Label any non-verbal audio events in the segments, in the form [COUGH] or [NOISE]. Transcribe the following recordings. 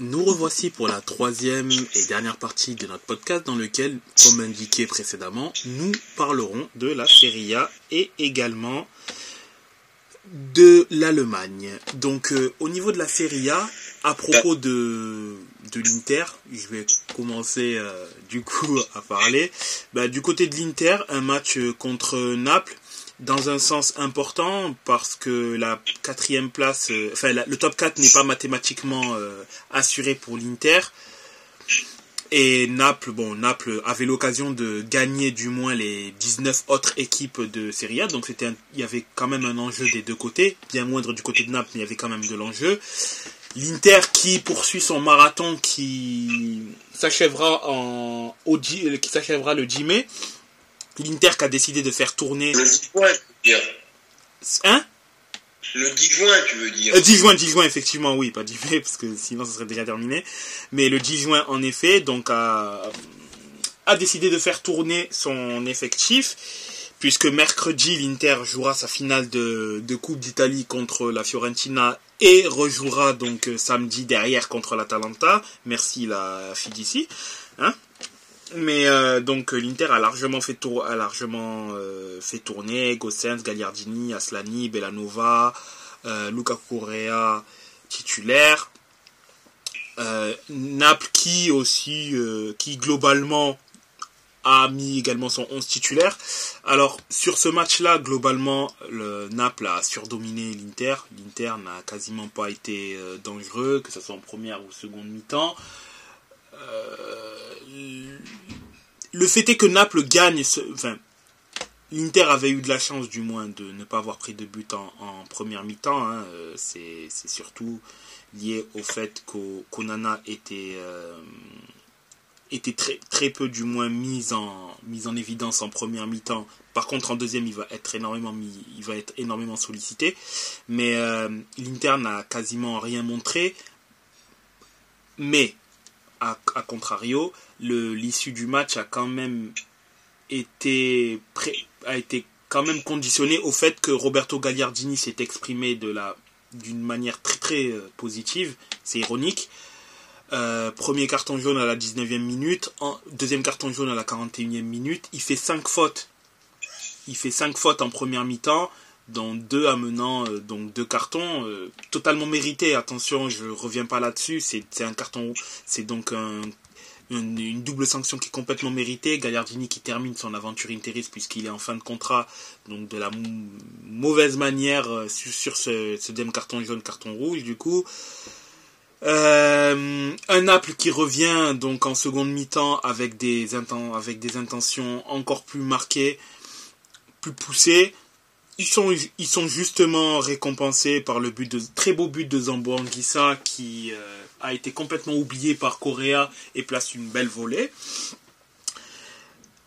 Nous revoici pour la troisième et dernière partie de notre podcast dans lequel, comme indiqué précédemment, nous parlerons de la Serie A et également de l'Allemagne. Donc euh, au niveau de la Serie A, à propos de, de l'Inter, je vais commencer euh, du coup [LAUGHS] à parler. Bah, du côté de l'Inter, un match contre Naples dans un sens important parce que la quatrième place, euh, enfin le top 4 n'est pas mathématiquement euh, assuré pour l'Inter. Et Naples, bon, Naples avait l'occasion de gagner du moins les 19 autres équipes de Serie A, donc c'était, il y avait quand même un enjeu des deux côtés, bien moindre du côté de Naples, mais il y avait quand même de l'enjeu. L'Inter qui poursuit son marathon qui s'achèvera en, au, qui s'achèvera le 10 mai l'Inter qui a décidé de faire tourner. Le 10 juin, tu veux dire. Hein? Le 10 juin, tu veux dire. Euh, 10 juin, 10 juin, effectivement, oui, pas 10 mai, [LAUGHS] parce que sinon ça serait déjà terminé. Mais le 10 juin, en effet, donc a, a décidé de faire tourner son effectif. Puisque mercredi, l'Inter jouera sa finale de, de Coupe d'Italie contre la Fiorentina et rejouera donc samedi derrière contre l'Atalanta. Merci la fille d'ici. Hein? Mais euh, donc l'Inter a largement fait tour, a largement euh, fait tourner Gossens, Gagliardini, Aslani, Bellanova, euh, Luca Correa titulaire. Naples qui aussi qui globalement a mis également son 11 titulaire. Alors sur ce match-là, globalement, le Naples a surdominé l'Inter. L'Inter n'a quasiment pas été dangereux, que ce soit en première ou seconde mi-temps. Euh, le fait est que Naples gagne, enfin, l'Inter avait eu de la chance du moins de ne pas avoir pris de but en, première mi-temps. Hein. Euh, c'est surtout lié au fait qu'Onana était, euh, très, peu du moins mis en, évidence en première mi-temps. Par contre, en deuxième, il va être énormément, mis, il va être énormément sollicité. Mais l'Inter n'a quasiment rien montré. Mais à, contrario, l'issue du match a quand même été a été quand même conditionné au fait que Roberto Gagliardini s'est exprimé de la d'une manière très très euh, positive, c'est ironique. Euh, premier carton jaune à la 19e minute, deuxième carton jaune à la 41e minute, il fait 5 fautes. Il fait 5 fautes en première mi-temps, dont deux amenant euh, donc deux cartons euh, totalement mérités. Attention, je reviens pas là-dessus. C'est un carton, c'est donc une, double sanction qui est complètement méritée. Gagliardini qui termine son aventure interiste puisqu'il est en fin de contrat, donc de la mauvaise manière euh, sur, ce, deuxième carton jaune, carton rouge du coup. un Naples qui revient donc en seconde mi-temps avec des, avec des intentions encore plus marquées, plus poussées ils sont, ils sont justement récompensés par le but de très beau but de Zambo Anguissa qui euh, a été complètement oublié par Correa et place une belle volée.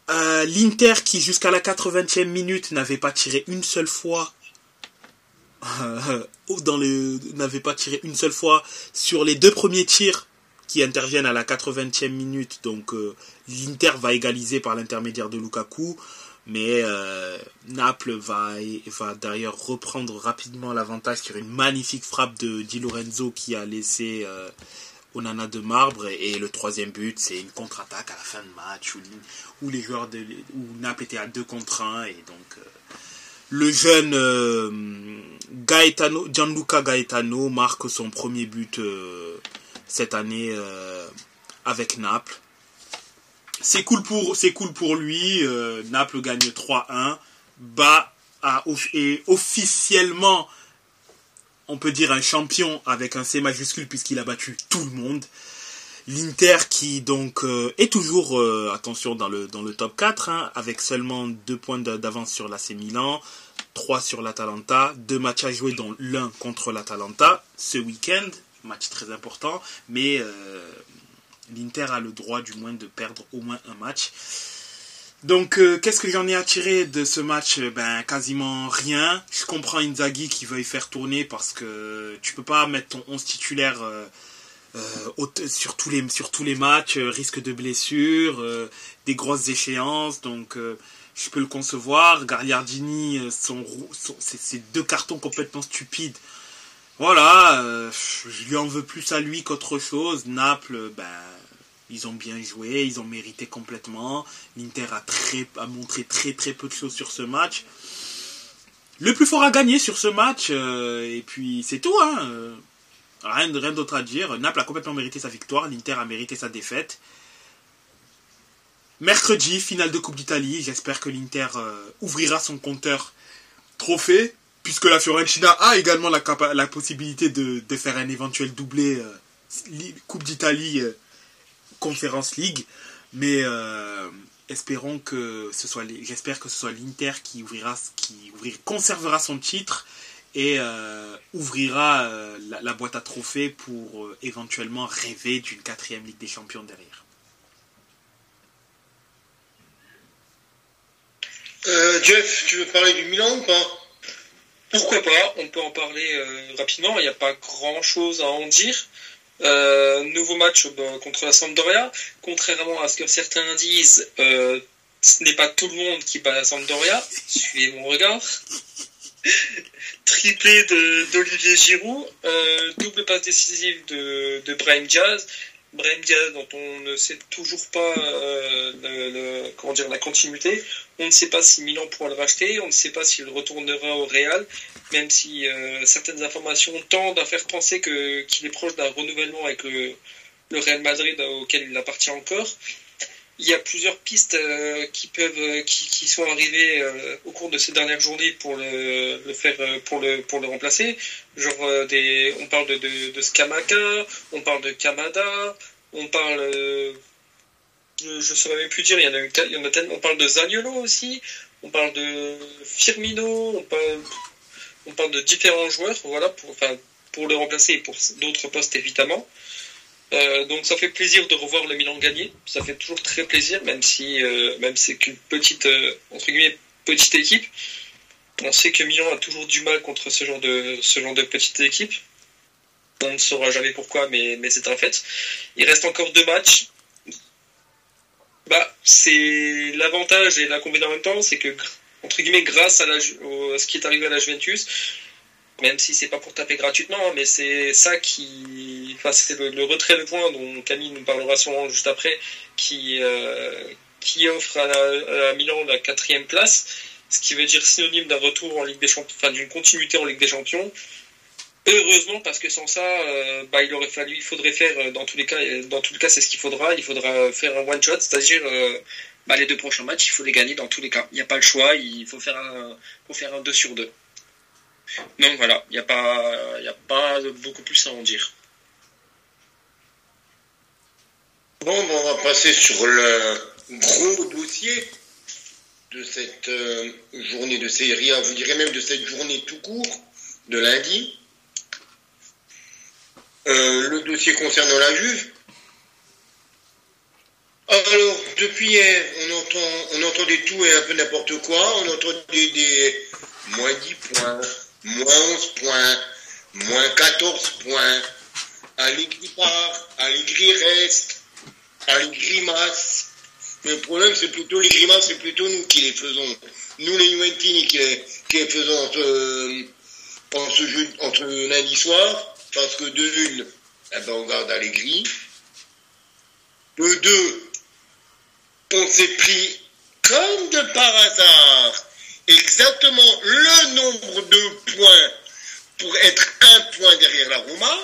Euh, L'Inter qui jusqu'à la 80e minute n'avait pas tiré une seule fois euh, n'avait pas tiré une seule fois sur les deux premiers tirs qui interviennent à la 80e minute donc l'Inter va égaliser par l'intermédiaire de Lukaku mais euh, Naples va, va d'ailleurs reprendre rapidement l'avantage sur une magnifique frappe de Di Lorenzo qui a laissé euh, Onana de marbre. Et, le troisième but, c'est une contre-attaque à la fin de match où, les joueurs de où Naples était à 2 contre 1. Et donc, euh, le jeune Gaetano, Gianluca Gaetano marque son premier but cette année avec Naples c'est cool pour lui. Euh, Naples gagne 3-1, bat à, et officiellement on peut dire un champion avec un C majuscule puisqu'il a battu tout le monde. L'Inter qui donc euh, est toujours euh, attention dans le top 4 hein, avec seulement deux points d'avance sur l'AC Milan, 3 sur l'Atalanta, deux matchs à jouer dont l'un contre l'Atalanta ce week-end, match très important, mais l'Inter a le droit du moins de perdre au moins un match. Donc, euh, qu'est-ce que j'en ai attiré de ce match? Ben, quasiment rien. Je comprends Inzaghi qui veuille faire tourner parce que tu peux pas mettre ton 11 titulaire euh, euh, sur, tous les, matchs, risque de blessure, des grosses échéances. Donc, je peux le concevoir. Gagliardini, ses deux cartons complètement stupides voilà, euh, je lui en veux plus à lui qu'autre chose. Naples, ben, ils ont bien joué, ils ont mérité complètement. L'Inter a, a montré très très peu de choses sur ce match. Le plus fort a gagné sur ce match, euh, et puis c'est tout. Hein. Euh, rien, rien d'autre à dire. Naples a complètement mérité sa victoire, l'Inter a mérité sa défaite. Mercredi, finale de Coupe d'Italie. J'espère que l'Inter ouvrira son compteur trophée puisque la Fiorentina a également la, possibilité de, faire un éventuel doublé euh, Coupe d'Italie, euh, Conférence League, mais euh, espérons que ce soit, j'espère que ce soit l'Inter qui ouvrira, qui conservera son titre et ouvrira la, la, boîte à trophées pour éventuellement rêver d'une quatrième Ligue des Champions derrière. Jeff, tu veux parler du Milan ou pas? Pourquoi pas? On peut en parler euh, rapidement. Il n'y a pas grand-chose à en dire. Euh, nouveau match bah, contre la Sampdoria. Contrairement à ce que certains disent, euh, ce n'est pas tout le monde qui bat la Sampdoria. Suivez mon regard. [LAUGHS] Triplé d'Olivier Giroud. double passe décisive de, de Brahim Diaz. Diaz dont on ne sait toujours pas comment dire, la continuité. On ne sait pas si Milan pourra le racheter, on ne sait pas s'il retournera au Real, même si euh, certaines informations tendent à faire penser qu'il est proche d'un renouvellement avec le, Real Madrid auquel il appartient encore. Il y a plusieurs pistes euh, qui peuvent, euh, qui, sont arrivées au cours de ces dernières journées pour le, faire, pour le, pour le remplacer. Genre des, on parle de, de, Skamaka, on parle de Kamada, on parle je ne saurais même plus dire, il y en a, il y en a tellement. On parle de Zaniolo aussi, on parle de Firmino, on parle, on parle de différents joueurs, voilà, pour, enfin, pour le remplacer et pour d'autres postes évidemment. Euh, donc ça fait plaisir de revoir le Milan gagner. Ça fait toujours très plaisir, même si euh, même c'est qu'une petite euh, entre guillemets petite équipe. On sait que Milan a toujours du mal contre ce genre de ce genre petite équipe. On ne saura jamais pourquoi, mais, c'est un fait. Il reste encore deux matchs bah, c'est l'avantage et l'inconvénient en même temps, c'est que entre guillemets, grâce à, ce qui est arrivé à la Juventus, même si c'est pas pour taper gratuitement, mais c'est ça qui, enfin, c'est le, retrait de points dont Camille nous parlera sûrement juste après, qui euh, qui offre à, Milan la quatrième place, ce qui veut dire synonyme d'un retour en Ligue des Champions, enfin d'une continuité en Ligue des Champions. Heureusement, parce que sans ça, euh, bah, il aurait fallu, il faudrait faire, euh, dans tous les cas, dans tous les cas, c'est ce qu'il faudra, il faudra faire un one shot, c'est-à-dire bah, les deux prochains matchs, il faut les gagner dans tous les cas. Il n'y a pas le choix, il faut faire un, faut faire un 2 sur 2. Donc voilà, il n'y a pas, beaucoup plus à en dire. Bon, on va passer sur le gros dossier de cette journée de série A, vous direz même de cette journée tout court de lundi. Euh, le dossier concernant la Juve. Alors, depuis hier, on, entend, on entendait tout et un peu n'importe quoi. On entendait des moins 10 points, moins 11 points, moins 14 points. Allegri part, Allegri reste, Allegri masse. Mais le problème, c'est plutôt les grimaces, c'est plutôt nous qui les faisons. Nous, les Juventini, qui les, qui les faisons entre, jeu, entre lundi soir parce que de une, eh ben, on garde Allegri. De deux, on s'est pris comme de par hasard exactement le nombre de points pour être un point derrière la Roma.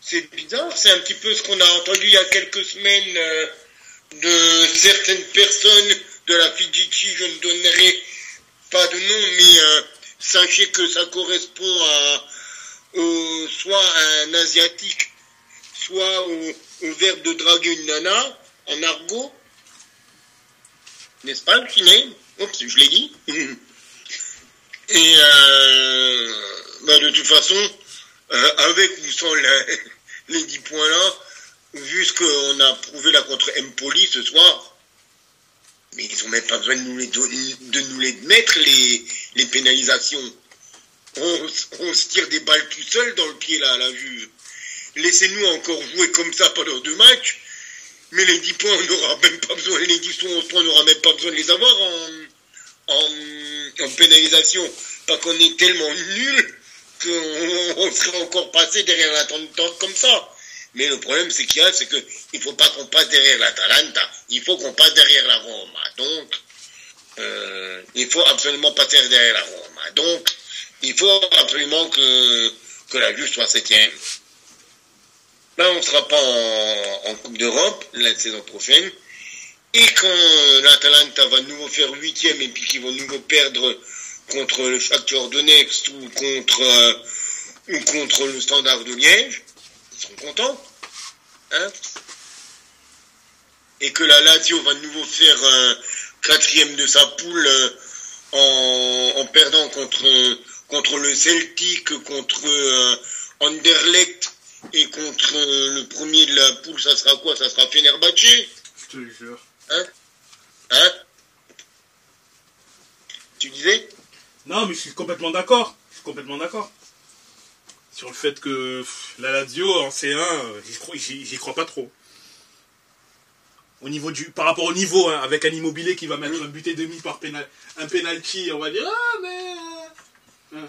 C'est bizarre, c'est un petit peu ce qu'on a entendu il y a quelques semaines euh, de certaines personnes de la Fidici, je ne donnerai pas de nom, mais euh, sachez que ça correspond à, soit un asiatique, soit au, verbe de draguer une nana, en argot. N'est-ce pas, le kiné Oups, je l'ai dit. [LAUGHS] Et euh, bah, de toute façon, euh, avec ou sans [LAUGHS] les, 10 points là, vu ce qu'on a prouvé là contre Empoli ce soir, mais ils n'ont même pas besoin de nous les, de nous les mettre, les, les pénalisations on, se tire des balles tout seul dans le pied là, à la vue. Laissez-nous encore jouer comme ça pendant deux matchs, mais les 10 points, on n'aura même pas besoin, les 10 points, on n'aura même pas besoin de les avoir en, pénalisation. Pas qu'on est tellement nul qu'on serait encore passé derrière l'Atalanta comme ça. Mais le problème, c'est qu'il y a, c'est qu'il ne faut pas qu'on passe derrière l'Atalanta. Il faut qu'on passe derrière la Roma. Donc, euh, il faut absolument passer derrière la Roma. Donc, il faut absolument que, que la Juve soit septième. Là, on ne sera pas en, Coupe d'Europe la saison prochaine. Et quand l'Atalanta va de nouveau faire huitième et puis qu'ils vont de nouveau perdre contre le Shakhtar Donetsk ou contre, euh, ou contre le Standard de Liège, ils seront contents. Hein et que la Lazio va de nouveau faire un quatrième de sa poule euh, en, perdant contre, contre le Celtic, contre euh, Anderlecht et contre le premier de la poule, ça sera quoi? Ça sera Fenerbahce Je te jure. Hein? Hein? Tu disais? Non, mais je suis complètement d'accord. Je suis complètement d'accord. Sur le fait que la Lazio en C1, j'y crois, pas trop. Au niveau du, par rapport au niveau, hein, avec un immobilier qui va mettre un but et demi par un penalty, on va dire ah mais. Euh, hein.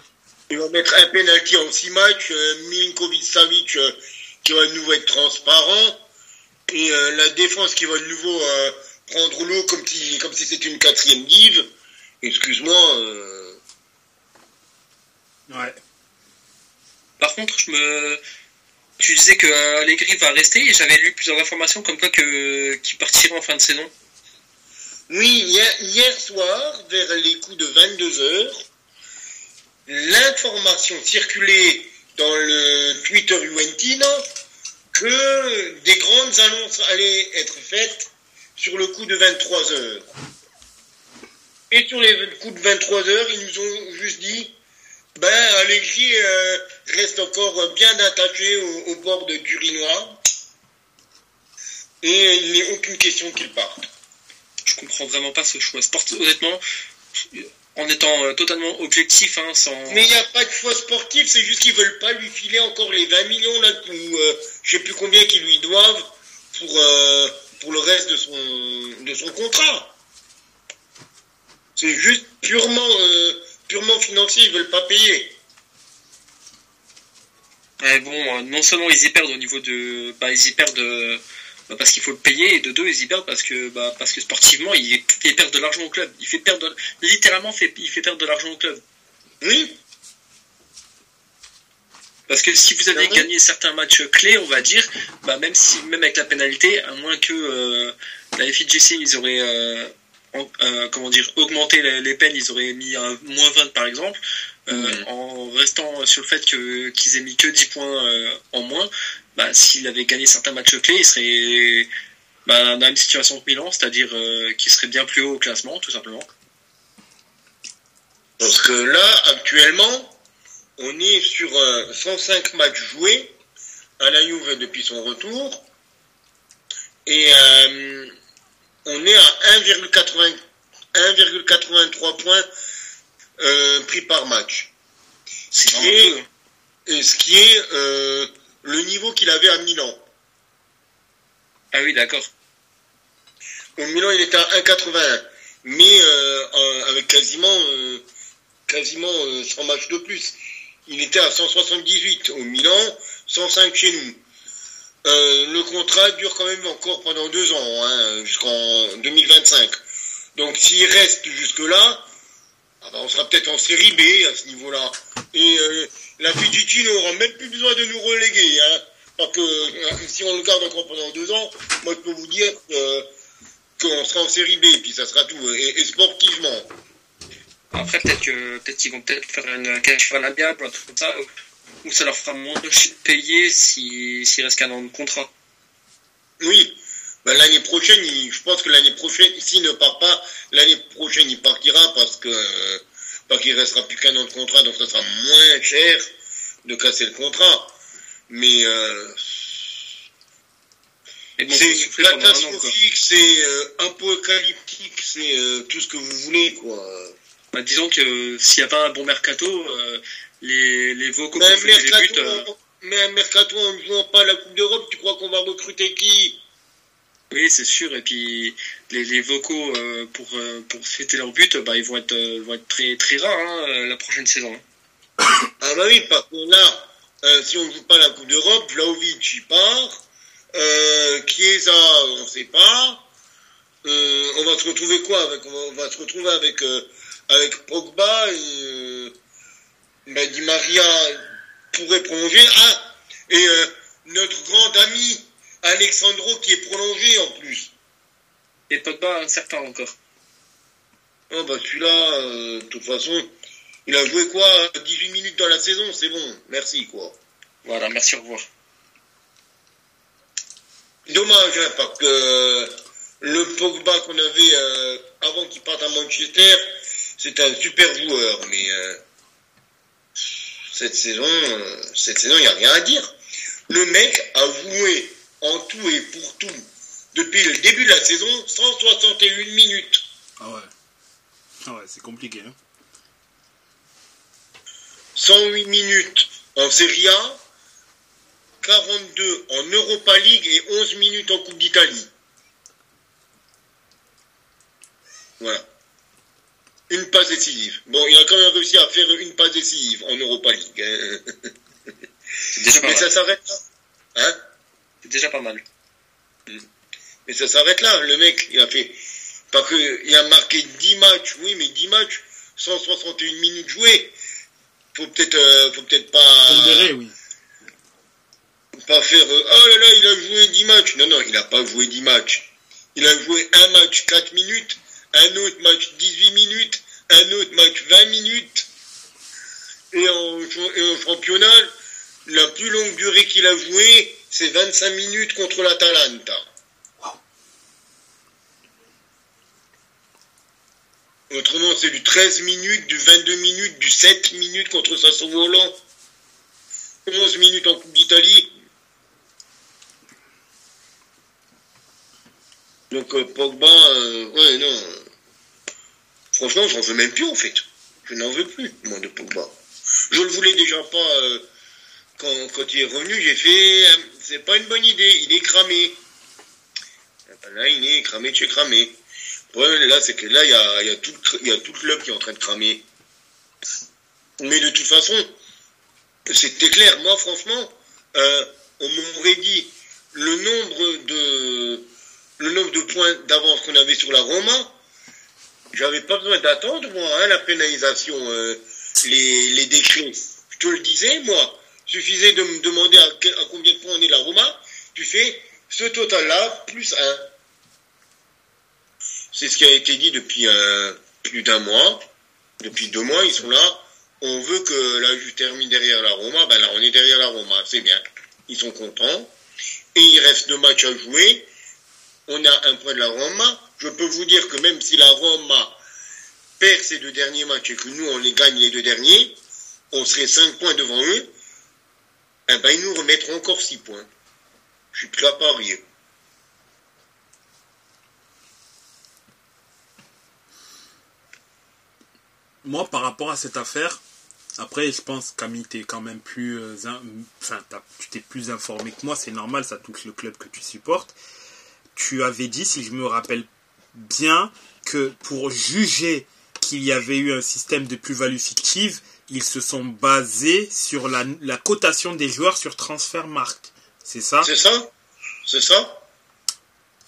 Il va mettre un penalty en 6 matchs, euh, Milinkovic Savic euh, qui va de nouveau être transparent, et euh, la défense qui va de nouveau prendre l'eau comme si, comme si c'était une quatrième dive. Excuse-moi. Ouais. Par contre, je me. Tu disais que Allegri va rester et j'avais lu plusieurs informations comme quoi que qu'il partirait en fin de saison. Oui, hier, hier soir, vers les coups de 22 heures, l'information circulait dans le Twitter Juventino que des grandes annonces allaient être faites sur le coup de 23 heures. Et sur les coups de 23 heures, ils nous ont juste dit, ben, Allegri euh, reste encore bien attaché au, bord de Turinois. Et il n'est aucune question qu'il parte. Je comprends vraiment pas ce choix. Honnêtement, en étant euh, totalement objectif. Hein, sans... Mais il n'y a pas de choix sportif, c'est juste qu'ils veulent pas lui filer encore les 20 millions, là, ou euh, je sais plus combien qu'ils lui doivent pour, euh, pour le reste de son, de son contrat. C'est juste purement, purement financier, ils veulent pas payer. bon, non seulement ils y perdent au niveau de. Bah, ils y perdent bah, parce qu'il faut le payer, et de deux, ils y perdent parce que, bah, parce que sportivement, il, fait perdre de l'argent au club. Il fait perdre, littéralement, fait, il fait perdre de l'argent au club. Oui. Parce que si vous avez gagné certains matchs clés, on va dire, bah, même si, même avec la pénalité, à moins que euh, la FIGC, ils auraient, euh, euh, comment dire, augmenté les, peines, ils auraient mis un moins 20 par exemple, en restant sur le fait qu'ils aient mis que 10 points en moins, bah, s'il avait gagné certains matchs clés, il serait bah, dans la même situation que Milan, c'est-à-dire euh, qu'il serait bien plus haut au classement, tout simplement. Parce que là, actuellement, on est sur 105 matchs joués à la Juve depuis son retour. Et euh, on est à 1,83 points euh, pris par match. Ce qui est, ce qui est le niveau qu'il avait à Milan. Ah oui, d'accord. Au Milan, il était à 1,81. Mais euh, avec quasiment, euh, quasiment 100 euh, matchs de plus. Il était à 178 au Milan, 105 chez nous. le contrat dure quand même encore pendant deux ans, hein, jusqu'en 2025. Donc s'il reste jusque-là, ah ben, on sera peut-être en série B à ce niveau-là. Et la Fidjiti n'aura même plus besoin de nous reléguer. Hein, parce que euh, si on le garde encore pendant deux ans, moi je peux vous dire qu'on sera en série B, puis ça sera tout, et, sportivement. Après, peut-être que peut-être qu'ils vont peut-être faire une cache à ou un truc comme ça, où ça leur fera moins de payer s'ils si, restent qu'un an de contrat. Oui, ben, l'année prochaine, je pense que l'année prochaine, s'il ne part pas, l'année prochaine il partira parce que pas qu'il restera plus qu'un an de contrat, donc ça sera moins cher de casser le contrat. Mais euh, c'est catastrophique, c'est euh, apocalyptique, c'est euh, tout ce que vous voulez, quoi. Bah, disons que s'il n'y a pas un bon mercato, les, les vocaux mais un, mercato, mais un mercato en ne jouant pas la Coupe d'Europe, tu crois qu'on va recruter qui? Oui, c'est sûr. Et puis les, les vocaux pour, pour fêter leur but, bah, ils vont être, vont être très, très rares hein, la prochaine saison. [COUGHS] Ah bah oui, par contre là, euh, si on ne joue pas la Coupe d'Europe, Vlaovic il part, euh, Chiesa on ne sait pas, euh, on va se retrouver quoi avec, On va se retrouver avec, euh, avec Pogba, et, euh, ben, Di Maria pourrait prolonger. Ah, et euh, notre grand ami Alexandro qui est prolongé en plus. Et Pogba incertain encore. Oh bah celui-là, euh, de toute façon, il a joué quoi 18 minutes dans la saison, c'est bon, merci quoi. Voilà, merci, au revoir. Dommage, hein, parce que euh, le Pogba qu'on avait euh, avant qu'il parte à Manchester, c'était un super joueur, mais euh, cette saison, cette saison, il n'y a rien à dire. Le mec a joué en tout et pour tout depuis le début de la saison 161 minutes. Ah ouais. Ah ouais, c'est compliqué. Hein. 108 minutes en Serie A, 42 en Europa League et 11 minutes en Coupe d'Italie. Voilà. Une passe décisive. Bon, il a quand même réussi à faire une passe décisive en Europa League. hein. Déjà Mais ça s'arrête là. Hein? C'est déjà pas mal. Mais ça s'arrête là. Le mec, il a fait. Parce qu'il a marqué 10 matchs, oui, mais 10 matchs, 161 minutes jouées. Faut peut-être euh, faut peut-être pas. Pondéré, oui. pas faire euh, oh là là il a joué 10 matchs non non il n'a pas joué 10 matchs il a joué un match 4 minutes un autre match 18 minutes un autre match 20 minutes et en, et en championnat la plus longue durée qu'il a joué c'est 25 minutes contre l'Atalanta autrement c'est du 13 minutes du 22 minutes du 7 minutes contre Sassuolo 11 minutes en Coupe d'Italie Donc euh, Pogba, euh, ouais, non. franchement, j'en veux même plus en fait. Je n'en veux plus, moi, de Pogba. Je le voulais déjà pas euh, quand, quand il est revenu. J'ai fait, c'est pas une bonne idée. Il est cramé. Là, il est cramé, tu es cramé. Le problème là, c'est que là, il y a, y, a tout, y a tout le club qui est en train de cramer. Mais de toute façon, c'était clair. Moi, franchement, euh, on m'aurait dit le nombre de le nombre de points d'avance qu'on avait sur la Roma, j'avais pas besoin d'attendre, moi, hein, la pénalisation, euh, les, les décrets. Je te le disais, moi. Suffisait de me demander à, combien de points on est la Roma, tu fais ce total-là plus 1. C'est ce qui a été dit depuis euh, plus d'un mois. Depuis deux mois, ils sont là. On veut que la Juve termine derrière la Roma. Ben là, on est derrière la Roma. C'est bien. Ils sont contents. Et il reste deux matchs à jouer on a un point de la Roma. Je peux vous dire que même si la Roma perd ses deux derniers matchs et que nous, on les gagne les deux derniers, on serait 5 points devant eux, eh ben, ils nous remettront encore 6 points. Je suis prêt à parier. Moi, par rapport à cette affaire, après, je pense, Camille, t'es quand même plus, euh, in- enfin, tu t'es plus informé que moi, c'est normal, ça touche le club que tu supportes. Tu avais dit, si je me rappelle bien, que pour juger qu'il y avait eu un système de plus-value fictive, ils se sont basés sur la, la cotation des joueurs sur Transfermarkt. C'est ça? C'est ça? C'est ça?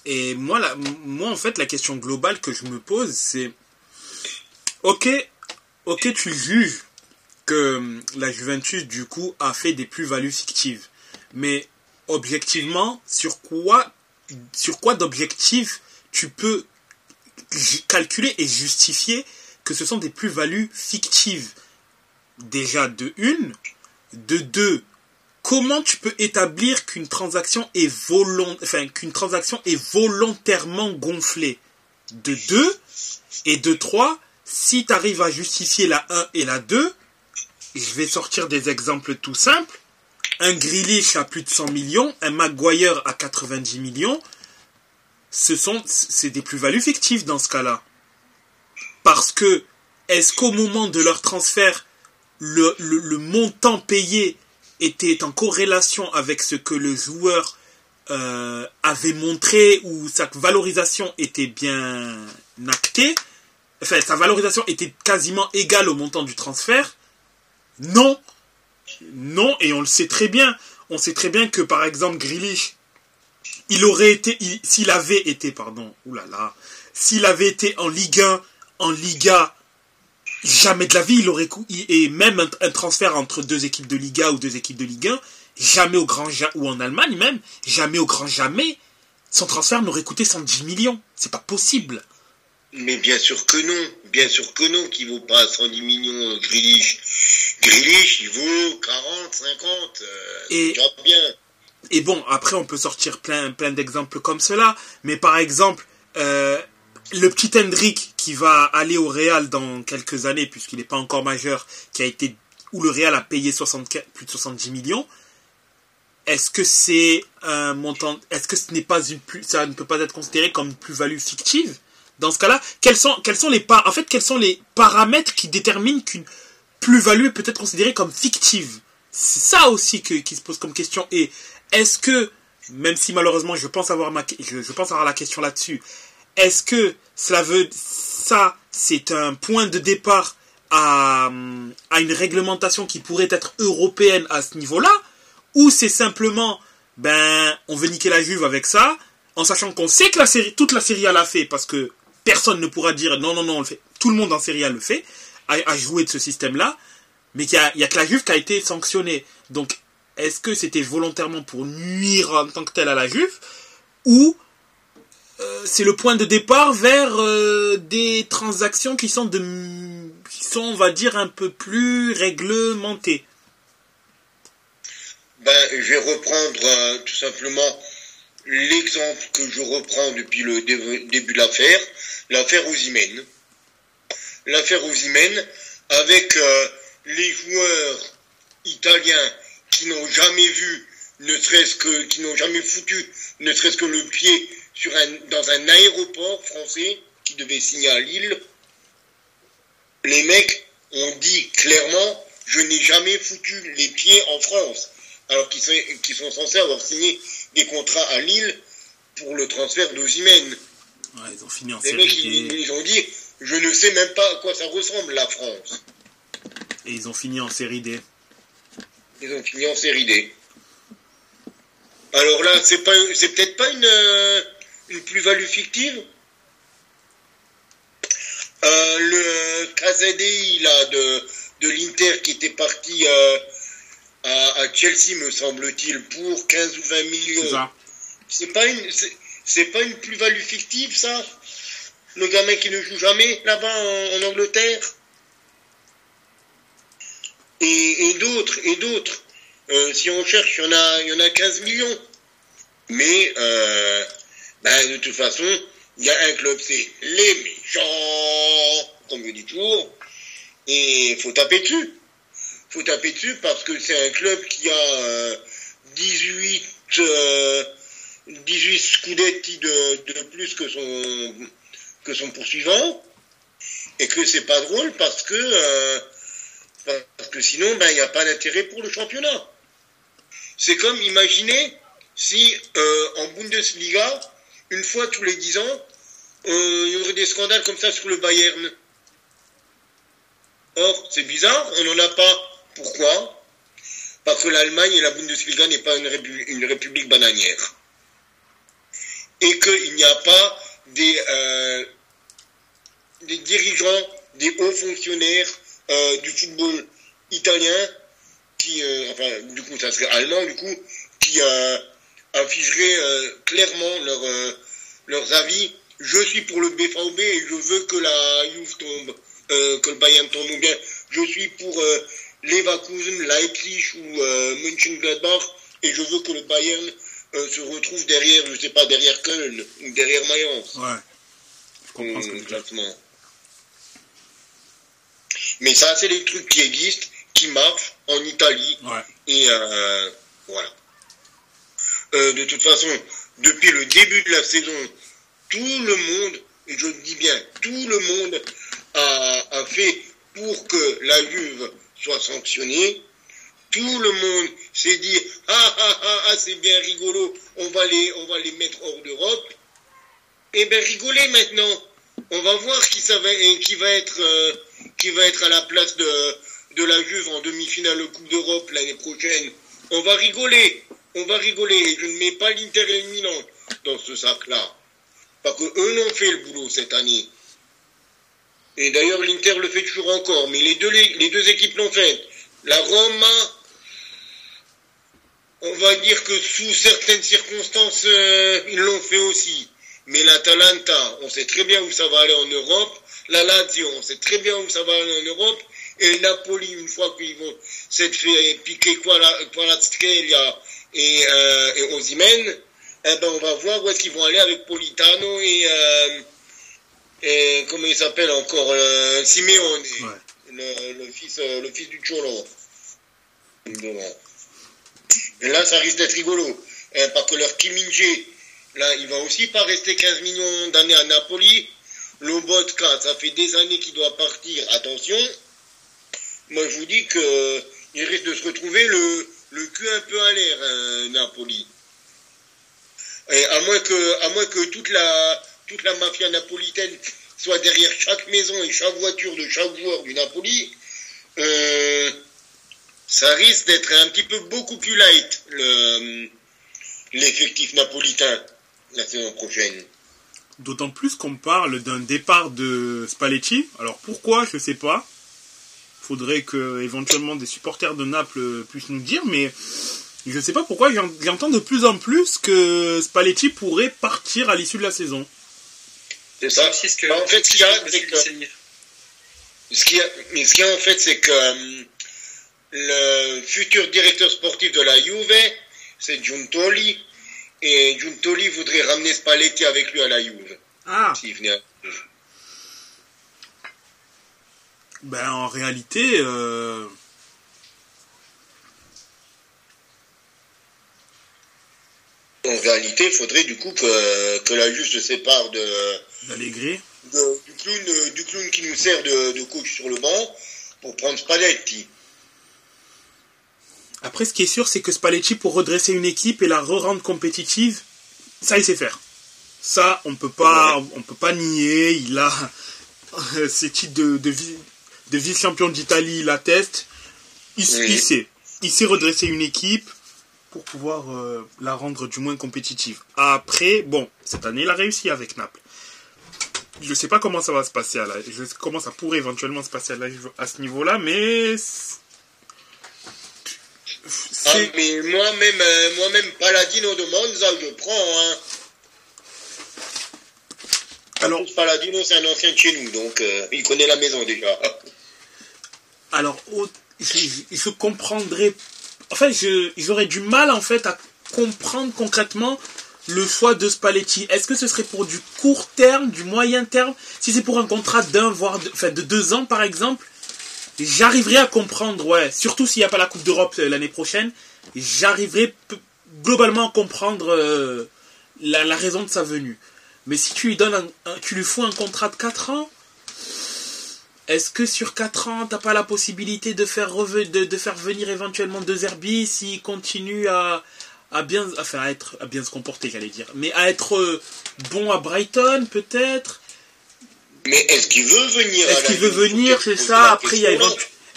Et moi, la, moi, en fait, la question globale que je me pose, c'est ok, ok, tu juges que hum, la Juventus, du coup, a fait des plus-values fictives. Mais objectivement, sur quoi, sur quoi d'objectif tu peux calculer et justifier que ce sont des plus-values fictives? Déjà, de une. De deux, comment tu peux établir qu'une transaction est volontairement gonflée? De 2 et de 3 si tu arrives à justifier la 1 et la 2 je vais sortir des exemples tout simples. Un Grealish à plus de 100 millions un Maguire à 90 millions ce sont c'est des plus-values fictives dans ce cas-là. Parce que est-ce qu'au moment de leur transfert le, montant payé était en corrélation avec ce que le joueur euh, avait montré ou sa valorisation était bien actée, enfin sa valorisation était quasiment égale au montant du transfert, Non, non, et on le sait très bien. On sait très bien que par exemple Grealish, il aurait été, s'il avait été, pardon, oulala, s'il avait été en Ligue 1, en Liga, jamais de la vie il aurait et même un, transfert entre deux équipes de Liga ou deux équipes de Ligue 1, jamais au grand ou en Allemagne même, jamais au grand jamais, son transfert n'aurait coûté 110 millions. C'est pas possible. Mais bien sûr que non, bien sûr que non, qu'il vaut pas 110 millions euh, Grealish. Grealish, il vaut 40, 50, euh, et, bien. Et bon, après on peut sortir plein, plein d'exemples comme cela, mais par exemple, euh, le petit Hendrick qui va aller au Real dans quelques années, puisqu'il n'est pas encore majeur, qui a été où le Real a payé plus de 70 millions, est-ce que c'est un montant, est-ce que ce n'est pas une plus, ça ne peut pas être considéré comme une plus-value fictive? Dans ce cas-là, quels sont, quels sont les en fait, quels sont les paramètres qui déterminent qu'une plus-value peut être considérée comme fictive? C'est ça aussi qui se pose comme question. Et est-ce que, même si malheureusement je pense avoir ma, je pense avoir la question là-dessus, est-ce que cela veut, ça, c'est un point de départ à, à une réglementation qui pourrait être européenne à ce niveau-là, ou c'est simplement, ben, on veut niquer la Juve avec ça, en sachant qu'on sait que la série, toute la série A l'a fait, parce que personne ne pourra dire non, non, non, on le fait. Tout le monde en série A le fait, a, joué de ce système-là, mais il n'y a, que la Juve qui a été sanctionnée. Donc, est-ce que c'était volontairement pour nuire en tant que tel à la Juve, ou c'est le point de départ vers euh, des transactions qui sont de qui sont on va dire un peu plus réglementées. Ben, je vais reprendre euh, tout simplement l'exemple que je reprends depuis le début de l'affaire, l'affaire Ozymen. L'affaire Ozymen avec les joueurs italiens qui n'ont jamais vu, ne serait-ce que, qui n'ont jamais foutu, ne serait-ce que le pied sur un, dans un aéroport français qui devait signer à Lille, les mecs ont dit clairement je n'ai jamais foutu les pieds en France, alors qu'ils sont, sont, censés avoir signé des contrats à Lille pour le transfert d'Ozimène. Ouais, ils ont fini en les mecs, ils, ont dit je ne sais même pas à quoi ça ressemble la France. Et ils ont fini en série D. Ils ont fini en série D. Alors là, c'est pas, c'est peut-être pas une, euh, une plus-value fictive. Euh, le KZDI là, de, de l'Inter qui était parti euh, à, Chelsea, me semble-t-il, pour 15 ou 20 millions. C'est pas une, c'est pas une plus-value fictive, ça? Le gamin qui ne joue jamais là-bas en, Angleterre? Et, d'autres, et d'autres. Euh, si on cherche, il y en a, il y en a 15 millions. Mais ben, de toute façon, il y a un club, c'est les méchants, comme je dis toujours, et faut taper dessus. Faut taper dessus parce que c'est un club qui a 18, euh, 18 euh, scudetti de, de, plus que son, que son poursuivant, et que c'est pas drôle parce que, euh, parce que sinon, ben, il n'y a pas d'intérêt pour le championnat. C'est comme, imaginez, si en Bundesliga, une fois tous les dix ans, euh, il y aurait des scandales comme ça sur le Bayern. Or, c'est bizarre, on n'en a pas. Pourquoi? Parce que l'Allemagne et la Bundesliga n'est pas une, république, bananière. Et qu'il n'y a pas des, euh, dirigeants, des hauts fonctionnaires euh, du football italien qui, enfin, du coup, ça serait allemand, du coup, qui afficheraient clairement leur leurs avis. Je suis pour le BVB et je veux que la Juve tombe, euh, que le Bayern tombe. Ou bien je suis pour euh, Leverkusen, Leipzig ou euh, Mönchengladbach et je veux que le Bayern euh, se retrouve derrière, je sais pas, derrière Köln ou derrière Mayence. Ouais. Je comprends ce que Mais ça, c'est des trucs qui existent, qui marchent en Italie. Ouais. Et voilà. De toute façon, depuis le début de la saison, tout le monde, et je dis bien tout le monde, a, fait pour que la Juve soit sanctionnée. Tout le monde s'est dit ah ah ah, ah c'est bien rigolo, on va les mettre hors d'Europe. Eh bien rigolez maintenant. On va voir qui va être euh, qui va être à la place de de la Juve en demi-finale de Coupe d'Europe l'année prochaine, on va rigoler. On va rigoler. Et je ne mets pas l'Inter et dans ce sac-là. Parce que eux n'ont fait le boulot cette année. Et d'ailleurs, l'Inter le fait toujours encore. Mais les deux, équipes l'ont fait. La Roma, on va dire que sous certaines circonstances, euh, ils l'ont fait aussi. Mais l'Atalanta, on sait très bien où ça va aller en Europe. La Lazio, on sait très bien où ça va aller en Europe. Et Napoli, une fois qu'ils vont s'être fait piquer Kvaratskhelia et, euh, et Ozymen, eh ben on va voir où est-ce qu'ils vont aller avec Politano et, euh, et comment il s'appelle encore, euh, Simeone, le, fils, euh, le fils du Cholo. Et là, ça risque d'être rigolo. Eh, parce que leur Kiminje, là, il va aussi pas rester 15 millions d'années à Napoli. Lobotka, ça fait des années qu'il doit partir. Attention. Moi, je vous dis qu'il risque de se retrouver le, le cul un peu à l'air, hein, Napoli. Et à moins que, à moins que toute la, toute la mafia napolitaine soit derrière chaque maison et chaque voiture de chaque joueur du Napoli, euh, ça risque d'être un petit peu beaucoup plus light, l'effectif napolitain la saison prochaine. D'autant plus qu'on parle d'un départ de Spalletti. Alors pourquoi, je sais pas. Faudrait que éventuellement des supporters de Naples puissent nous dire, mais je ne sais pas pourquoi j'entends de plus en plus que Spalletti pourrait partir à l'issue de la saison. C'est ça. Ce que, en fait, ce qu'il y a, c'est que. Ce qu'il y a, mais ce qu'il y a en fait, c'est que euh, le futur directeur sportif de la Juve, c'est Giuntoli. Et Giuntoli voudrait ramener Spalletti avec lui à la Juve. Ah. S'il venait à... Ben, en réalité, euh... En réalité, il faudrait du coup que, que la Juve se sépare de. D'Allegri du, clown, du clown qui nous sert de, de coach sur le banc pour prendre Spalletti. Après, ce qui est sûr, c'est que Spalletti, pour redresser une équipe et la re-rendre compétitive, ça, il sait faire. Ça, on peut pas, on peut pas nier. Il a ses titres de, de, de vice-champion d'Italie, il atteste. Il, il, sait. Il sait redresser une équipe pour pouvoir euh, la rendre du moins compétitive. Après, bon, cette année, il a réussi avec Naples. Je ne sais pas comment ça va se passer à la, je sais comment ça pourrait éventuellement se passer à, à ce niveau-là, mais ah, mais moi-même, euh, moi-même, Paladino de Monza, je prends. Hein. Alors, Paladino, c'est un ancien de chez nous, donc euh, il connaît la maison déjà. Alors, il se comprendrait. Enfin, j'aurais du mal en fait à comprendre concrètement le choix de Spalletti. Est-ce que ce serait pour du court terme, du moyen terme? Si c'est pour un contrat d'un, voire de, enfin, de deux ans par exemple, j'arriverai à comprendre, ouais. Surtout s'il n'y a pas la Coupe d'Europe euh, l'année prochaine, j'arriverai globalement à comprendre euh, la, raison de sa venue. Mais si tu lui donnes, tu lui fous un contrat de 4 ans, est-ce que sur 4 ans, t'as pas la possibilité de faire, de, faire venir éventuellement deux Herbis s'il continue à, à bien, enfin à être, à bien se comporter, j'allais dire, mais à être euh, bon à Brighton peut-être? Mais est-ce qu'il veut venir Est-ce qu'il veut venir, c'est ça Après, il y a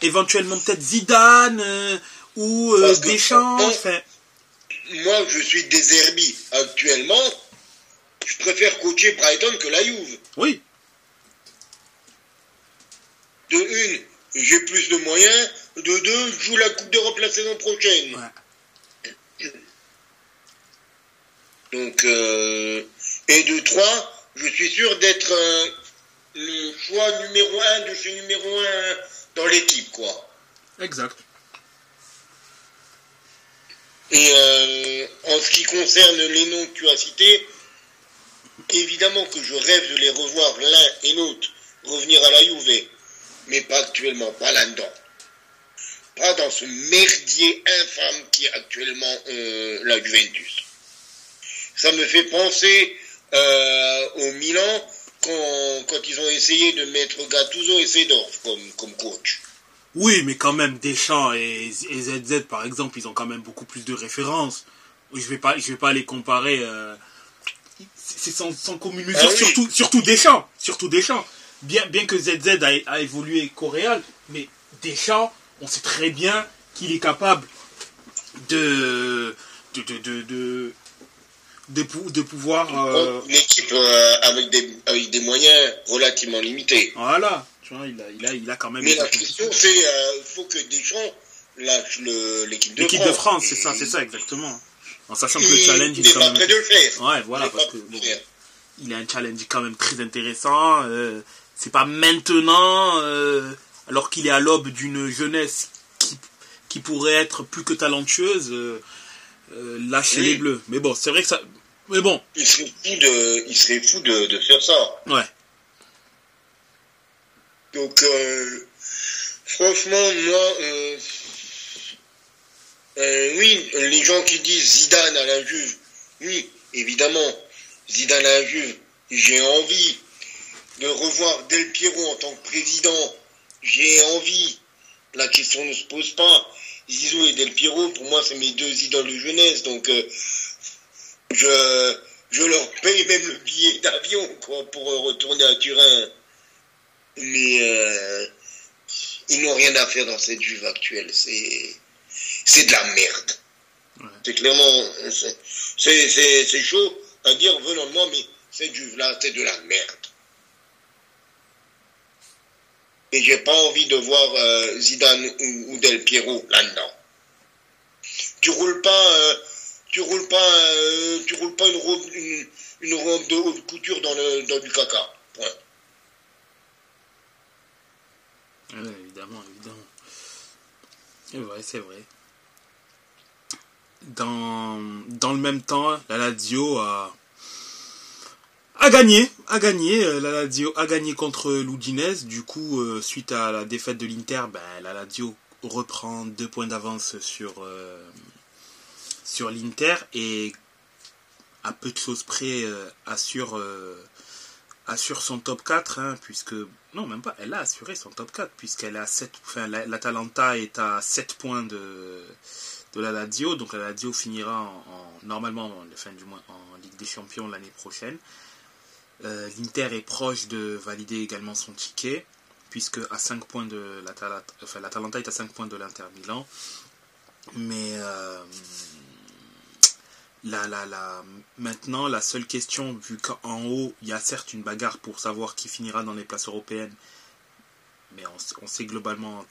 éventuellement peut-être Zidane euh, ou euh, Deschamps. Moi, je suis désherbi actuellement. Je préfère coacher Brighton que la Juve. Oui. De une, j'ai plus de moyens. De deux, je joue la Coupe d'Europe la saison prochaine. Donc, euh, et de trois, je suis sûr d'être le choix numéro un de ce numéro un dans l'équipe, quoi. Exact. Et euh, en ce qui concerne les noms que tu as cités, évidemment que je rêve de les revoir l'un et l'autre revenir à la Juve, mais pas actuellement, pas là-dedans. Pas dans ce merdier infâme qui est actuellement euh, la Juventus. Ça me fait penser euh, au Milan quand, ils ont essayé de mettre Gattuso et Sedorf comme, comme coach. Oui, mais quand même, Deschamps et, et ZZ, par exemple, ils ont quand même beaucoup plus de références. Je vais pas, je vais pas les comparer. Euh, c'est sans, sans commune mesure, ah surtout, surtout Deschamps. Surtout Deschamps. Bien, bien que ZZ a, a évolué Coréal, mais Deschamps, on sait très bien qu'il est capable de de, de, de, de, pouvoir... Euh, une équipe euh, avec, des, avec des moyens relativement limités. Voilà, tu vois, il a, il a, il a quand même... Mais la question, c'est il euh, faut que Deschamps lâche l'équipe de France. L'équipe de France, c'est ça, c'est ça, exactement. En sachant que le challenge, il, est, quand pas prêt de le faire. Ouais, voilà, parce que... il a un challenge quand même très intéressant. C'est pas maintenant, alors qu'il est à l'aube d'une jeunesse qui, qui pourrait être plus que talentueuse euh, lâcher les bleus. Mais bon, c'est vrai que ça. Mais bon. Il serait fou de, il serait fou de, de faire ça. Ouais. Donc, euh, franchement, moi, euh, euh, oui, les gens qui disent Zidane à la Juve, oui, évidemment, Zidane à la Juve, j'ai envie de revoir Del Piero en tant que président. J'ai envie. La question ne se pose pas. Zizou et Del Piero, pour moi, c'est mes deux idoles de jeunesse. Donc, euh, je, je leur paye même le billet d'avion quoi, pour retourner à Turin. Mais euh, ils n'ont rien à faire dans cette juve actuelle. C'est, c'est de la merde. C'est clairement. C'est, c'est, c'est chaud à dire venant de moi, mais cette juve-là, c'est de la merde. Et j'ai pas envie de voir euh, Zidane ou, Del Piero là-dedans. Tu roules pas, euh, tu roules pas, euh, tu roules pas une robe, une, robe de haute couture dans, le, dans du caca. Point. évidemment, évidemment. C'est vrai, c'est vrai. Dans, dans le même temps, la Lazio a a gagné, a gagné, euh, la Lazio a gagné contre l'Udinese. Du coup, euh, suite à la défaite de l'Inter, ben, la Lazio reprend deux points d'avance sur, euh, sur l'Inter et à peu de choses près assure, assure son top 4, hein, puisque non même pas, elle a assuré son top 4 puisqu'elle a 7, enfin l'Atalanta est à 7 points de, de la Lazio, donc la Lazio finira en, normalement fin du mois en Ligue des Champions l'année prochaine. Euh, L'Inter est proche de valider également son ticket, puisque à 5 points de l'Atalanta, enfin, est à 5 points de l'Inter Milan. Mais euh, maintenant, la seule question, vu qu'en haut, il y a certes une bagarre pour savoir qui finira dans les places européennes, mais on, sait globalement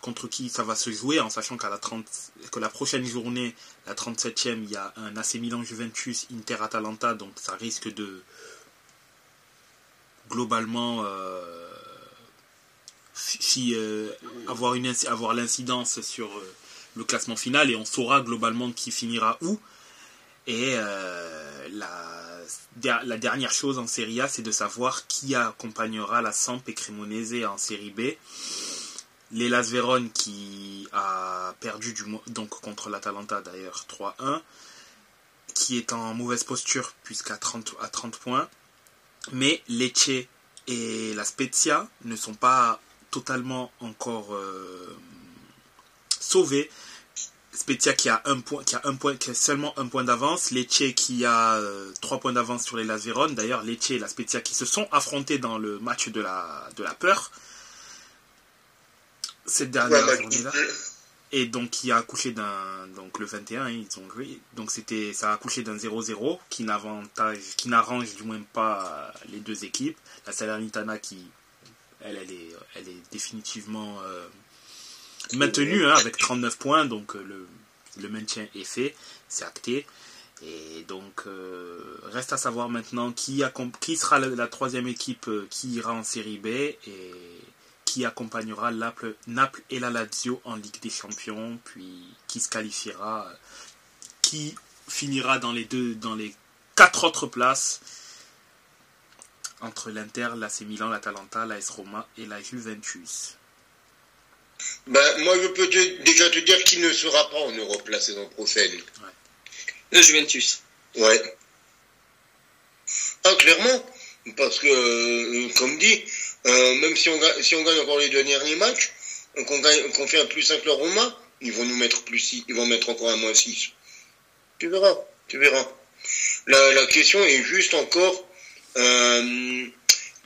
contre qui ça va se jouer, en sachant qu'à la, 30, que la prochaine journée, la 37e, il y a un AC Milan Juventus Inter Atalanta, donc ça risque de, globalement euh, euh, avoir, l'incidence sur euh, le classement final et on saura globalement qui finira où. Et la, dernière chose en Serie A, c'est de savoir qui accompagnera la Samp et en Série B. L'Elas Vérone qui a perdu du, donc contre l'Atalanta d'ailleurs 3-1, qui est en mauvaise posture puisqu'à 30, à 30 points. Mais Lecce et la Spezia ne sont pas totalement encore euh, sauvés. Spezia qui a un point, qui a un point, qui a seulement un point d'avance. Lecce qui a euh, trois points d'avance sur les Lazeron. D'ailleurs, Lecce et la Spezia qui se sont affrontés dans le match de la, de la peur. Cette dernière journée-là et donc qui a accouché donc le 21 ils ont donc c'était ça a accouché d'un 0-0 qui n'avantage qui n'arrange du moins pas les deux équipes. La Salernitana qui elle elle est elle est définitivement euh, maintenue hein, avec 39 points. Donc euh, le, le maintien est fait c'est acté. Et donc euh, reste à savoir maintenant qui qui sera la, la troisième équipe qui ira en série B. Et qui accompagnera Naples, Naples et la Lazio en Ligue des Champions, puis qui se qualifiera, qui finira dans les deux, dans les quatre autres places entre l'Inter, l'AC Milan, l'Atalanta, l'AS Roma et la Juventus. Ben, moi, je peux déjà te dire qu'il ne sera pas en Europe la saison prochaine. Le Juventus. Ouais. Ah, clairement. Parce que, euh, comme dit, euh, même si on, gagne, si on gagne encore les deux derniers matchs, qu'on fait un plus 5 leur Roma, ils vont nous mettre plus 6, ils vont mettre encore un moins 6. Tu verras, tu verras. La, la question est juste encore euh,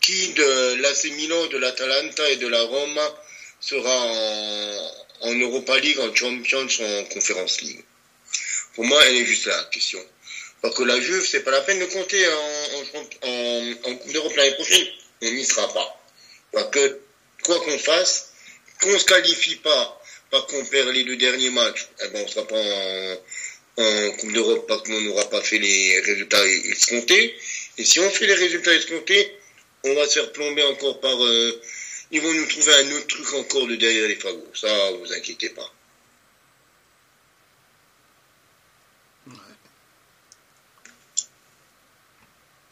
qui de l'AC Milan, de l'Atalanta et de la Roma sera en, en Europa League, en Champions, en Conference League? Pour moi, elle est juste là, la question. Parce que la Juve, c'est pas la peine de compter en, en, en Coupe d'Europe l'année prochaine. On n'y sera pas. Que, quoi qu'on fasse, qu'on se qualifie pas, pas qu'on perd les deux derniers matchs, eh ben, on sera pas en, en Coupe d'Europe parce qu'on n'aura pas fait les résultats escomptés. Et si on fait les résultats escomptés, on va se faire plomber encore par... Euh, ils vont nous trouver un autre truc encore de derrière les fagots. Ça, vous inquiétez pas.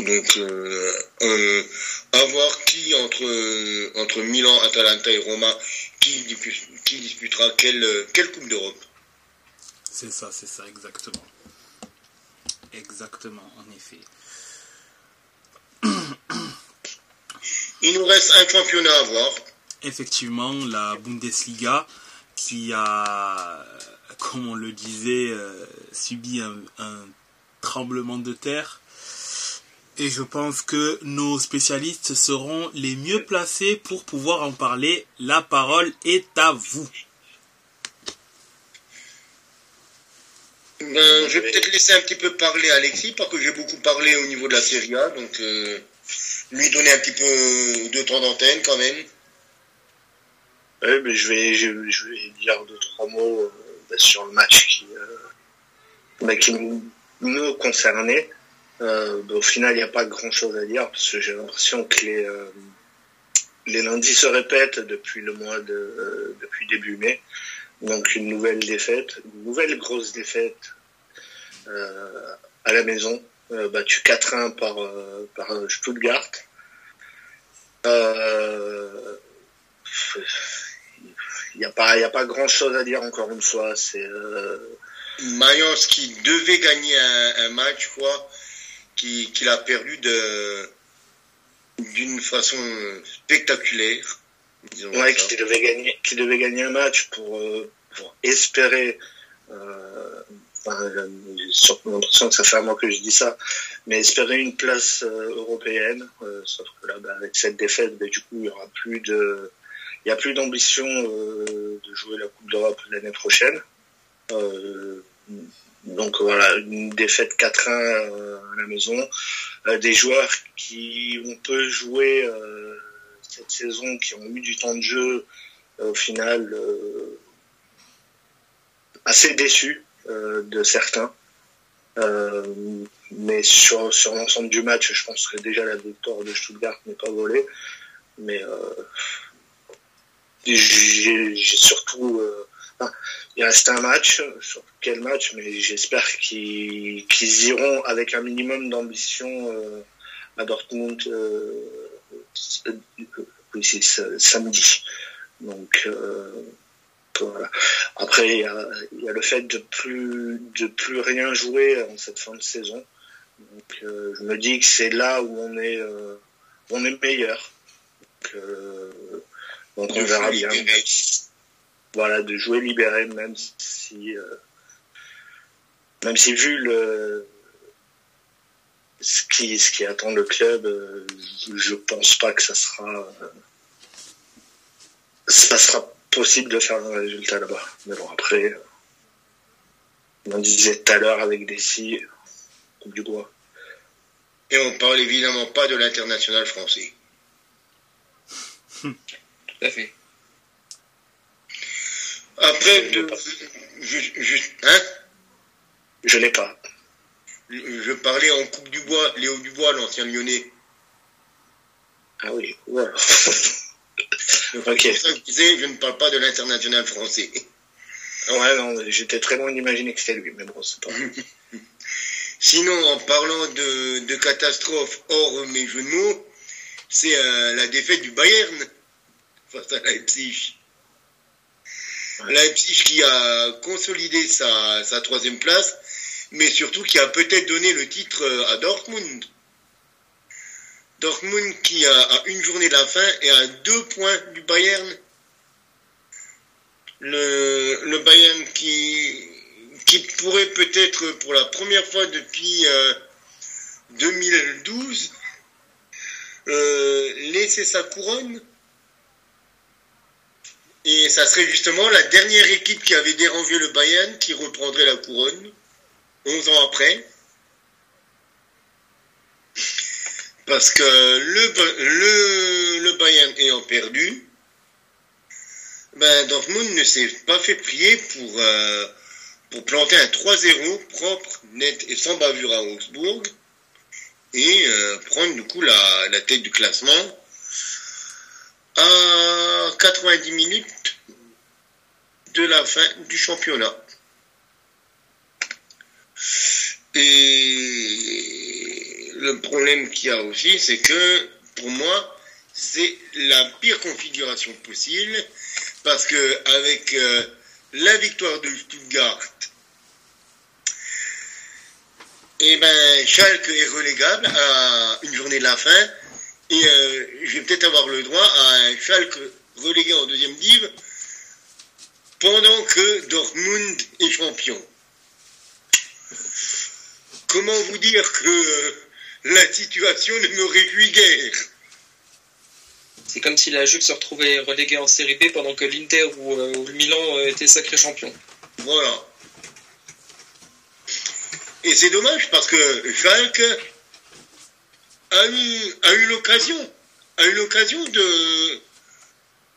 Donc, euh, à voir qui entre, entre Milan, Atalanta et Roma, qui, qui disputera quelle, quelle Coupe d'Europe. C'est ça, c'est ça, exactement. Exactement, en effet. Il nous reste un championnat à voir. Effectivement, la Bundesliga qui a, comme on le disait, euh, subi un, un tremblement de terre. Et je pense que nos spécialistes seront les mieux placés pour pouvoir en parler. La parole est à vous. Ben, je vais peut-être laisser un petit peu parler Alexis, parce que j'ai beaucoup parlé au niveau de la Serie A, donc euh, lui donner un petit peu de temps d'antenne quand même. Oui, mais je vais, je, vais dire deux, trois mots euh, sur le match qui, euh, ben, qui nous concernait. Ben, au final, il n'y a pas grand-chose à dire, parce que j'ai l'impression que les, les lundis se répètent depuis le mois de depuis début mai. Donc une nouvelle défaite, une nouvelle grosse défaite euh, à la maison, euh, battu 4-1 par, euh, par Stuttgart. Il n'y a pas, a pas grand chose à dire encore une fois. C'est Mayence qui devait gagner un, match, quoi, qu'il a perdu d'une façon spectaculaire. Ouais, qui devait gagner, qui devait gagner un match pour, euh, pour espérer. Euh, enfin, j'ai l'impression que ça fait un mois que je dis ça, mais espérer une place euh, européenne. Euh, sauf que là, bah, avec cette défaite, bah, du coup, il y aura plus de, il y a plus d'ambition euh, de jouer la Coupe d'Europe l'année prochaine. Donc voilà, une défaite 4-1 à la maison, des joueurs qui on peut jouer cette saison qui ont eu du temps de jeu, euh, au final, euh, assez déçus euh, de certains. mais sur, sur l'ensemble du match, je pense que déjà la victoire de Stuttgart n'est pas volée. Mais j'ai surtout il reste un match, sur quel match, mais j'espère qu'ils iront avec un minimum d'ambition à Dortmund oui, c'est samedi. Donc euh, voilà. Après, il y a, le fait de plus de plus rien jouer en cette fin de saison. Donc euh, je me dis que c'est là où on est euh, on est meilleur. Donc, on verra bien. Voilà, de jouer libéré, même si même si vu le ce qui, ce qui attend le club, euh, je pense pas que ça sera, ça sera possible de faire un résultat là-bas. Mais bon, après, on disait tout à l'heure avec des Coupe du Bois. Et on parle évidemment pas de l'international français. Tout à fait. Après, de, juste, hein? Je l'ai pas. Je parlais en Coupe du Bois, Léo Dubois, l'ancien lyonnais. Ah oui, ouais. [LAUGHS] ok. je ne parle pas de l'international français. Ouais, non, j'étais très loin d'imaginer que c'était lui, mais bon, c'est pas. [LAUGHS] Sinon, en parlant de, de catastrophe hors mes jeux de mots, c'est euh, la défaite du Bayern face à Leipzig. Leipzig qui a consolidé sa, troisième place mais surtout qui a peut-être donné le titre euh, à Dortmund. Dortmund qui a, une journée de la fin et à deux points du Bayern. Le, Bayern qui, qui pourrait peut-être pour la première fois depuis 2012 euh, euh, laisser sa couronne. Et ça serait justement la dernière équipe qui avait dérangé le Bayern qui reprendrait la couronne, 11 ans après. [LAUGHS] Parce que le, Bayern ayant perdu, ben Dortmund ne s'est pas fait prier pour, euh, planter un 3-0 propre, net et sans bavure à Augsbourg et euh, prendre du coup la, la tête du classement à 90 minutes de la fin du championnat. Et le problème qu'il y a aussi, c'est que pour moi, c'est la pire configuration possible parce que avec euh, la victoire de Stuttgart, et eh ben Schalke est relégable à une journée de la fin et euh, je vais peut-être avoir le droit à un Schalke relégué en deuxième div pendant que Dortmund est champion. Comment vous dire que euh, la situation ne me réjouit guère? C'est comme si la Juve se retrouvait reléguée en série B pendant que l'Inter ou, euh, ou le Milan étaient sacrés champions. Voilà. Et c'est dommage parce que Schalke a eu, a eu l'occasion, a eu l'occasion de,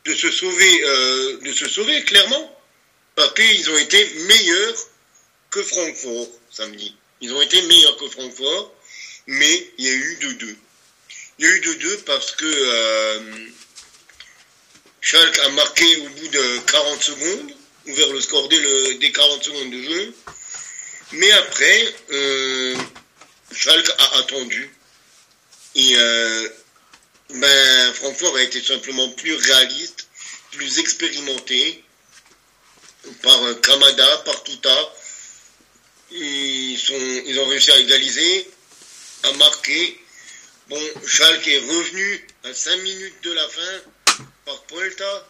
de se sauver, euh, de se sauver clairement, parce qu'ils ont été meilleurs que Francfort samedi. Ils ont été meilleurs que Francfort, mais il y a eu 2-2. Il y a eu 2-2 parce que euh, Schalke a marqué au bout de 40 secondes, ouvert le score dès, le, dès 40 secondes de jeu. Mais après, euh, Schalke a attendu. Et euh, ben, Francfort a été simplement plus réaliste, plus expérimenté par euh, Kamada, par Touta. Ils, ont réussi à égaliser, à marquer. Bon, Schalke est revenu à 5 minutes de la fin par Polta,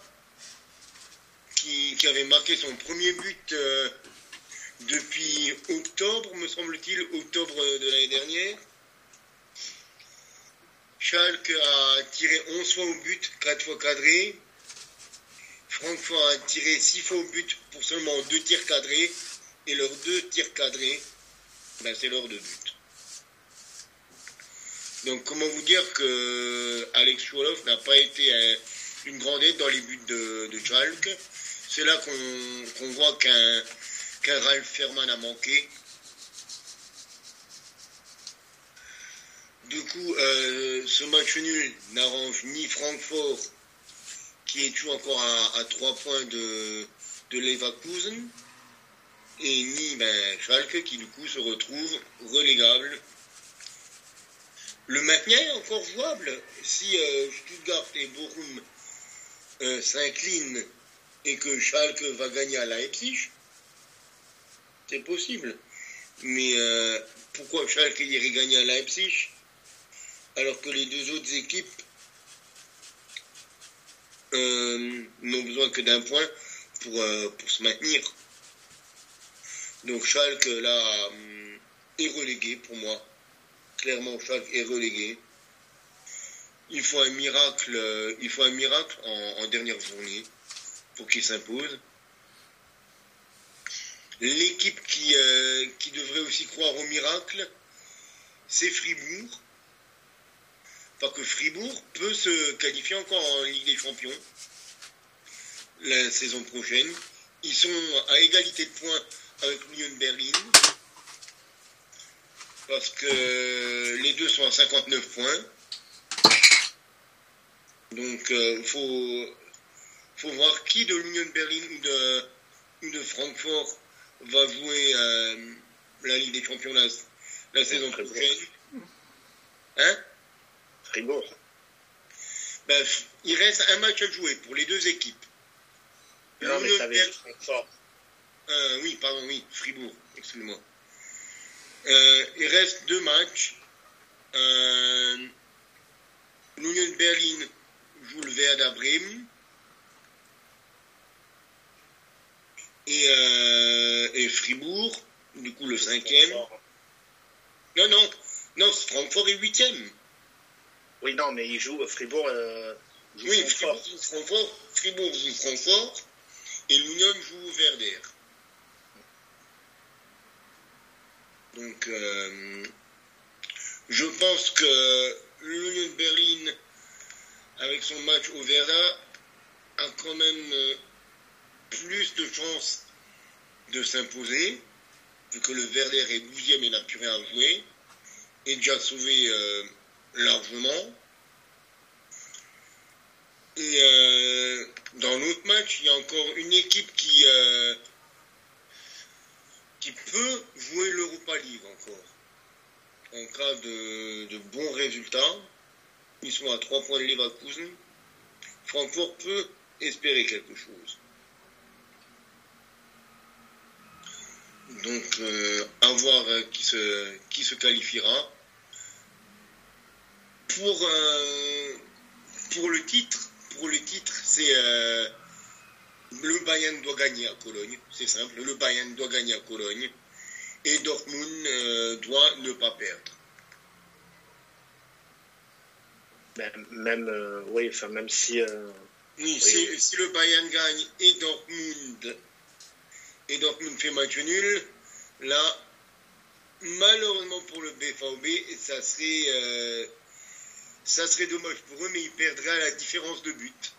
qui, qui avait marqué son premier but euh, depuis octobre, me semble-t-il, octobre de l'année dernière. Schalke a tiré 11 fois au but, 4 fois cadré. Francfort a tiré 6 fois au but pour seulement 2 tirs cadrés. Et leurs 2 tirs cadrés, ben c'est leurs 2 buts. Donc comment vous dire que Alex Choualov n'a pas été un, une grande aide dans les buts de, de. C'est là qu'on voit qu'un Ralph Ferman a manqué. Du coup, euh, ce match nul n'arrange ni Francfort, qui est toujours encore à, à 3 points de, de Leverkusen, et ni ben, Schalke, qui du coup se retrouve relégable. Le maintien est encore jouable si euh, Stuttgart et Bochum euh, s'inclinent et que Schalke va gagner à Leipzig. C'est possible. Mais pourquoi Schalke irait gagner à Leipzig? Alors que les deux autres équipes euh, n'ont besoin que d'un point pour, euh, se maintenir. Donc Schalke là hum, est relégué pour moi. Clairement Schalke est relégué. Il faut un miracle, euh, il faut un miracle en, dernière journée pour qu'il s'impose. L'équipe qui, euh, qui devrait aussi croire au miracle, c'est Fribourg. Enfin que Fribourg peut se qualifier encore en Ligue des Champions la saison prochaine. Ils sont à égalité de points avec l'Union Berlin. Parce que les deux sont à 59 points. Donc il faut, faut voir qui de l'Union Berlin ou de, ou de Francfort va jouer euh, la Ligue des Champions la, la saison prochaine. Hein? Fribourg. ben, Il reste un match à jouer pour les deux équipes. Non, mais ça. Euh, oui, pardon, oui, Fribourg, excuse-moi. Euh, il reste deux matchs. Euh, L'Union Berlin joue le Werder Bremen. Et, euh, et Fribourg, du coup le cinquième. Non, non, non, Francfort est huitième. Oui, non, mais il joue Fribourg. euh, Oui, Fribourg joue Francfort, Fribourg joue Francfort et l'Union joue Verder. Donc, euh, je pense que l'Union de Berlin, avec son match au Verda, a quand même euh, plus de chances de s'imposer, vu que le Verder est 12e et n'a plus rien à jouer, et déjà sauvé euh, largement. Et euh, dans l'autre match, il y a encore une équipe qui, euh, qui peut jouer l'Europa League encore. En cas de, de bons résultats. Ils sont à 3 points de Leverkusen. Francfort peut espérer quelque chose. Donc, euh, à voir qui, se, qui se qualifiera. Pour, euh, pour le titre, pour le titre, c'est euh, le Bayern doit gagner à Cologne, c'est simple. Le Bayern doit gagner à Cologne et Dortmund euh, doit ne pas perdre. Même, même, oui, enfin, même si. Oui, si, si le Bayern gagne et Dortmund et Dortmund fait match nul, là, malheureusement pour le BVB, ça serait, ça serait dommage pour eux, mais ils perdraient à la différence de but.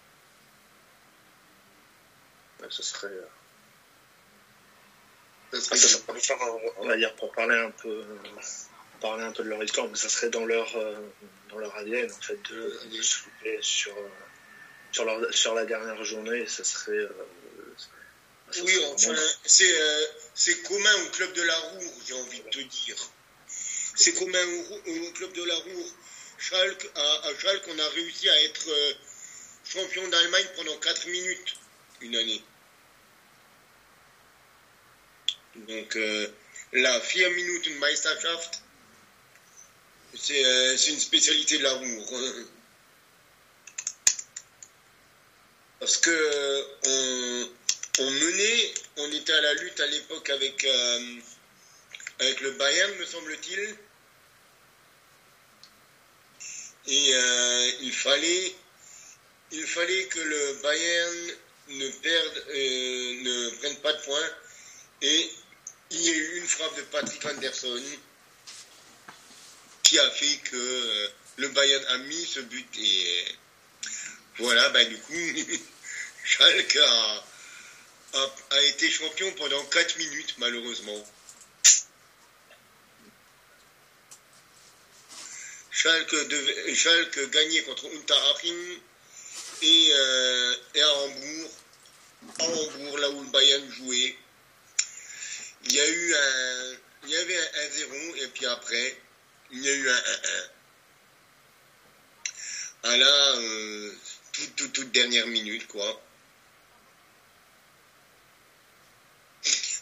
ce serait. euh, Ça Ah, serait ça un- on va dire pour parler un peu parler un peu de leur histoire mais ça serait dans leur euh, dans leur ADN en fait de, de se louper sur euh, sur leur sur la dernière journée ça serait euh, ça Oui, serait enfin, vraiment- c'est euh, c'est commun au club de la Roure, j'ai envie de te dire. C'est commun au club de la Roure. À, on a réussi à être euh, champion d'Allemagne pendant 4 minutes une année. Donc, euh, la vier Minuten Meisterschaft, c'est euh, c'est une spécialité de la Roure. hein. Parce que on, menait, on était à la lutte à l'époque avec, avec le Bayern, me semble-t-il. Et euh, il fallait il fallait que le Bayern ne perde, euh, ne prenne pas de points. Et il y a eu une frappe de Patrick Anderson qui a fait que euh, le Bayern a mis ce but. Et voilà, bah, du coup, [LAUGHS] Schalke a, a, a été champion pendant 4 minutes, malheureusement. Schalke, gagnait contre Unterhaching et, euh, et à Hambourg, à Hambourg, là où le Bayern jouait. Il y a eu un, il avait un 1-0 et puis après, il y a eu un 1-1. À la toute dernière minute, quoi.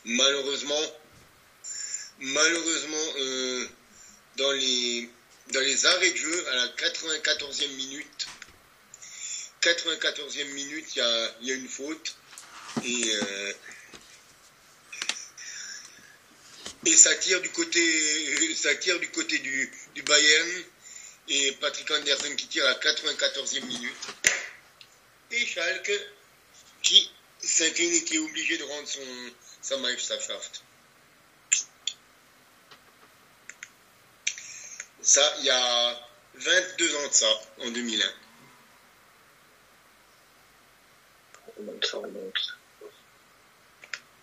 Malheureusement, malheureusement, euh, dans les dans les arrêts de jeu, à la 94e minute, 94e minute, il y a, une faute. Et, euh, et ça tire du côté, ça tire du côté du, du Bayern. Et Patrick Andersen qui tire à la 94e minute. Et Schalke qui s'incline et qui est obligé de rendre son, sa Meisterschaft. Ça, il y a 22 ans de ça, en 2001. on remonte, ça remonte.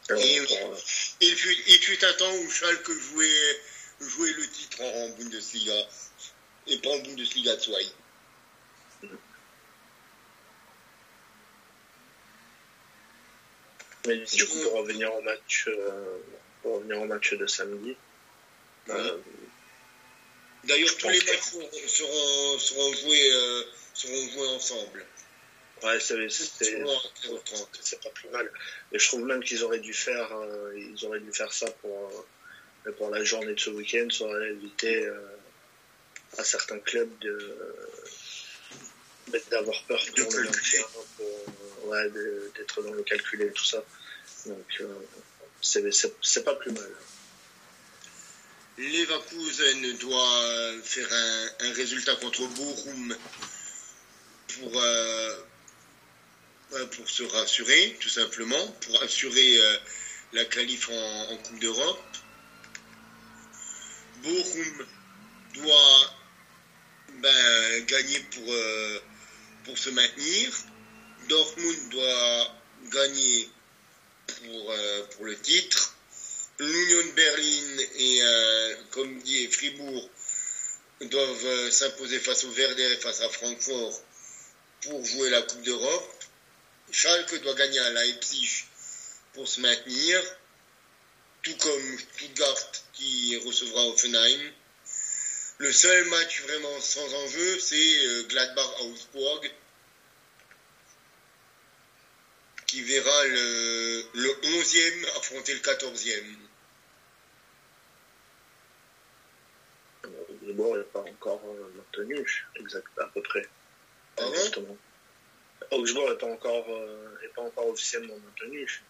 Et il, fut, il fut un temps où Schalke jouait, jouait le titre en, Bundesliga et pas en Bundesliga 2. mais du coup pour revenir au match euh, pour revenir au match de samedi euh, D'ailleurs, tous les matchs seront, seront, seront joués, euh, seront joués ensemble. ouais c'est c'est- Souvent à 13h30. c'est pas plus mal. Et je trouve même qu'ils auraient dû faire, euh, ils auraient dû faire ça pour, euh, pour la journée de ce week-end, ça aurait évité à certains clubs de d'avoir peur De pour pour, ouais, d'être dans le calculé et tout ça. Donc c'est pas plus mal. Leverkusen doit faire un, résultat contre Bochum pour, euh, pour se rassurer, tout simplement, pour assurer euh, la qualif en, Coupe d'Europe. Bochum doit ben, gagner pour, euh, se maintenir. Dortmund doit gagner euh, pour le titre. L'Union Berlin et, euh, comme dit Fribourg, doivent euh, s'imposer face au Werder et face à Francfort pour jouer la Coupe d'Europe. Schalke doit gagner à Leipzig pour se maintenir, tout comme Stuttgart qui recevra Offenheim. Le seul match vraiment sans enjeu, c'est euh, qui verra le, le 11e affronter le 14e. Augsbourg n'est pas encore euh, maintenu, exact, à peu près. Exactement. Augsbourg n'est pas encore, euh, est pas encore officiellement maintenu.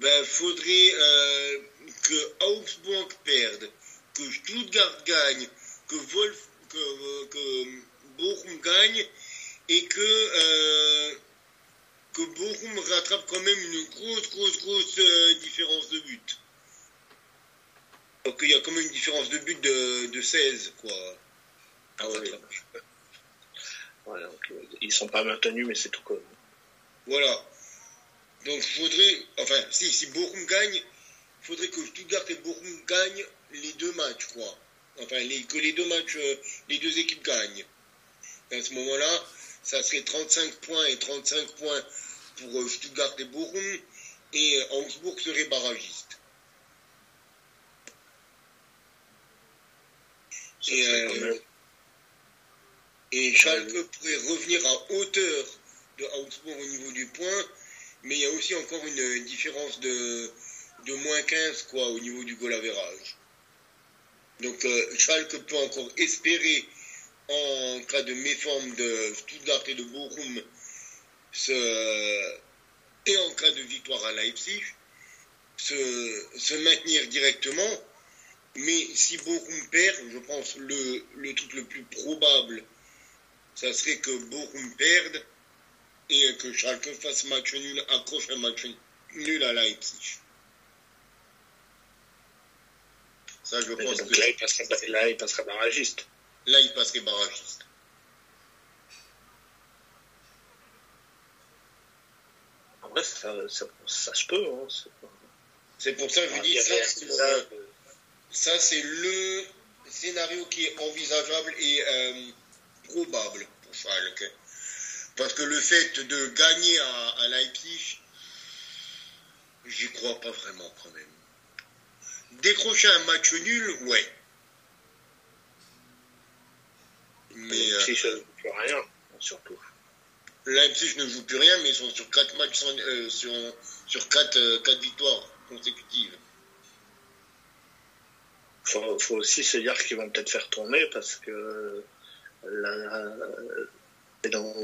Ben, faudrait euh, que Augsburg perde, que Stuttgart gagne, que Wolf, que, euh, que Bochum gagne et que euh, que Bochum rattrape quand même une grosse, grosse, grosse euh, différence de but. Donc il y a quand même une différence de but de, de 16, quoi. Ah ouais. Donc, euh, ils sont pas maintenus, mais c'est tout comme. Voilà. Donc faudrait, enfin si, si Bochum gagne, faudrait que Stuttgart et Bochum gagnent les deux matchs, quoi. Enfin, les, que les deux matchs, euh, les deux équipes gagnent. Et à ce moment-là, ça serait 35 points et 35 points pour euh, Stuttgart et Bochum, et euh, Augsbourg serait barragiste. Et, euh, Et Schalke pourrait revenir à hauteur de Augsbourg au niveau du point, mais il y a aussi encore une différence de, de moins 15 quoi, au niveau du goal average. Donc euh, Schalke peut encore espérer, en cas de méforme de Stuttgart et de Bochum, se- et en cas de victoire à Leipzig, se, se maintenir directement. Mais si Bochum perd, je pense le, le truc le plus probable, ça serait que Bochum perde et que Schalke fasse match nul, accroche un match nul à Leipzig. Ça, je Et pense donc que là, il passerait, là, il passerait barragiste. Là, il passerait barragiste. En vrai, ça, ça, ça se peut. Hein, c'est pour ça que je dis ça, ça, c'est le scénario qui est envisageable et euh, probable pour Schalke. Parce que le fait de gagner à, à Leipzig, j'y crois pas vraiment quand même. Décrocher un match nul, ouais. Mais euh, Si ça ne plus rien, surtout. Leipzig ne joue plus rien, mais ils sont sur 4 matchs, sans- euh, sur, sur 4, victoires consécutives. faut, faut aussi se dire qu'ils vont peut-être faire tourner parce que la- dans,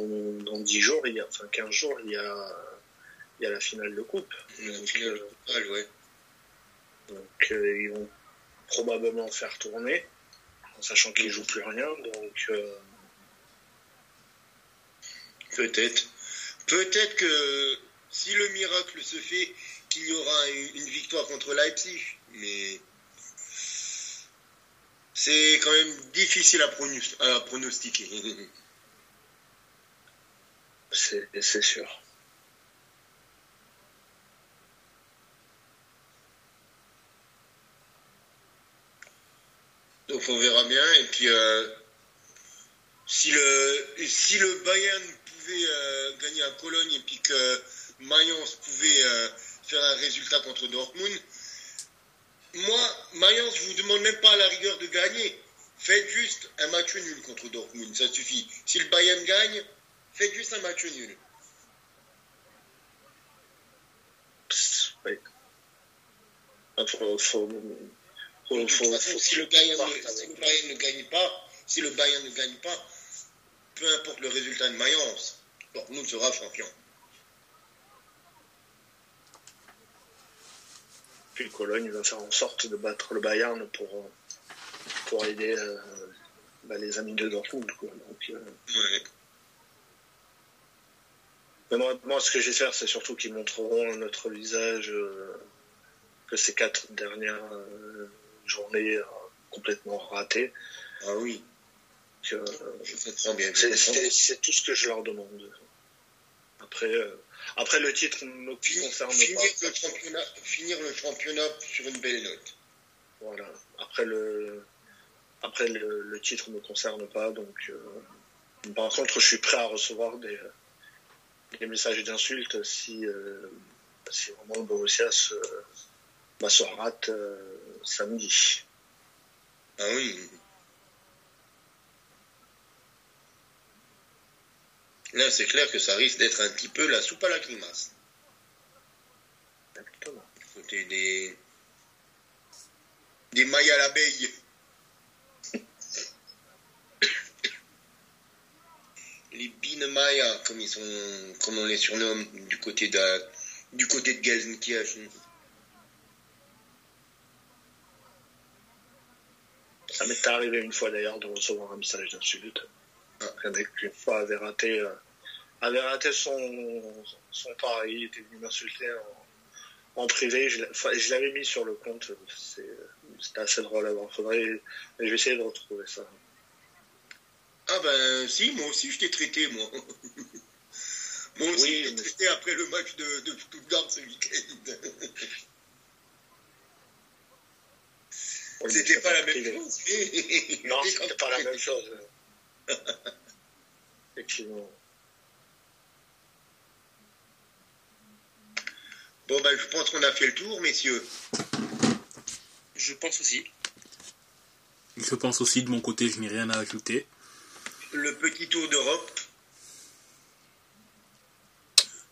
dans 10 jours, il y a, enfin 15 jours, il y a, il y a la finale de coupe. Une Donc, finale euh, totale, ouais. donc euh, ils vont probablement faire tourner, en sachant qu'ils jouent plus rien. Donc euh, Peut-être. Peut-être que si le miracle se fait, qu'il y aura une, victoire contre Leipzig. Mais c'est quand même difficile à, pronos- à pronostiquer. [LAUGHS] c'est sûr. Donc on verra bien. Et puis euh, si le si le Bayern pouvait euh, gagner à Cologne et puis que Mayence pouvait euh, faire un résultat contre Dortmund, moi Mayence je vous demande même pas à la rigueur de gagner. Faites juste un match nul contre Dortmund, ça suffit. Si le Bayern gagne, faites juste un match nul. Faut, De faut, toute faut- façon, faut- si le, Bayern ne, avec- si le Bayern ne gagne pas, si le Bayern ne gagne pas, peu importe le résultat de Mayence, Dortmund sera champion. Puis Cologne va faire en sorte de battre le Bayern pour, pour aider euh, bah, les amis de Dortmund. Quoi. Donc, euh, Ouais. Mais moi, moi, ce que j'espère, c'est surtout qu'ils montreront notre visage euh, que ces quatre dernières journées euh, complètement ratées. Ah oui. Euh, c'est- tout ce que je leur demande. Après, euh, après le titre ne concerne finir pas. le championnat, finir le championnat sur une belle note. Voilà. Après le, après le, le titre ne me concerne pas, donc. par contre, je suis prêt à recevoir des, des messages d'insultes si, si vraiment le Borussia se, bah, se rate euh, samedi. Ah oui. Là, c'est clair que ça risque d'être un petit peu la soupe à la grimace. Exactement. Côté des. des mailles à l'abeille. Les Binemaya, comme ils sont. comme on les surnomme du côté de. du côté de Gelsenkirchen. Ça m'est arrivé une fois d'ailleurs de recevoir un message d'insulte. Ah. Un mec une fois avait raté, euh, avait raté son, son pari, il était venu m'insulter en, en privé. Je l'avais mis sur le compte. C'est- C'était assez drôle à voir. Faudrait, je vais essayer de retrouver ça. Ah ben si, moi aussi je t'ai traité, moi. [LAUGHS] moi aussi Oui, je t'ai mais- traité après le match de, de Stuttgart ce week-end. [LAUGHS] Oui, C'était pas la privé. même chose. mais- [LAUGHS] Non, c'était pas la même chose. [LAUGHS] Effectivement. Bon ben je pense qu'on a fait le tour, messieurs. Je pense aussi. Je pense aussi de mon côté, je n'ai rien à ajouter. Le petit tour d'Europe.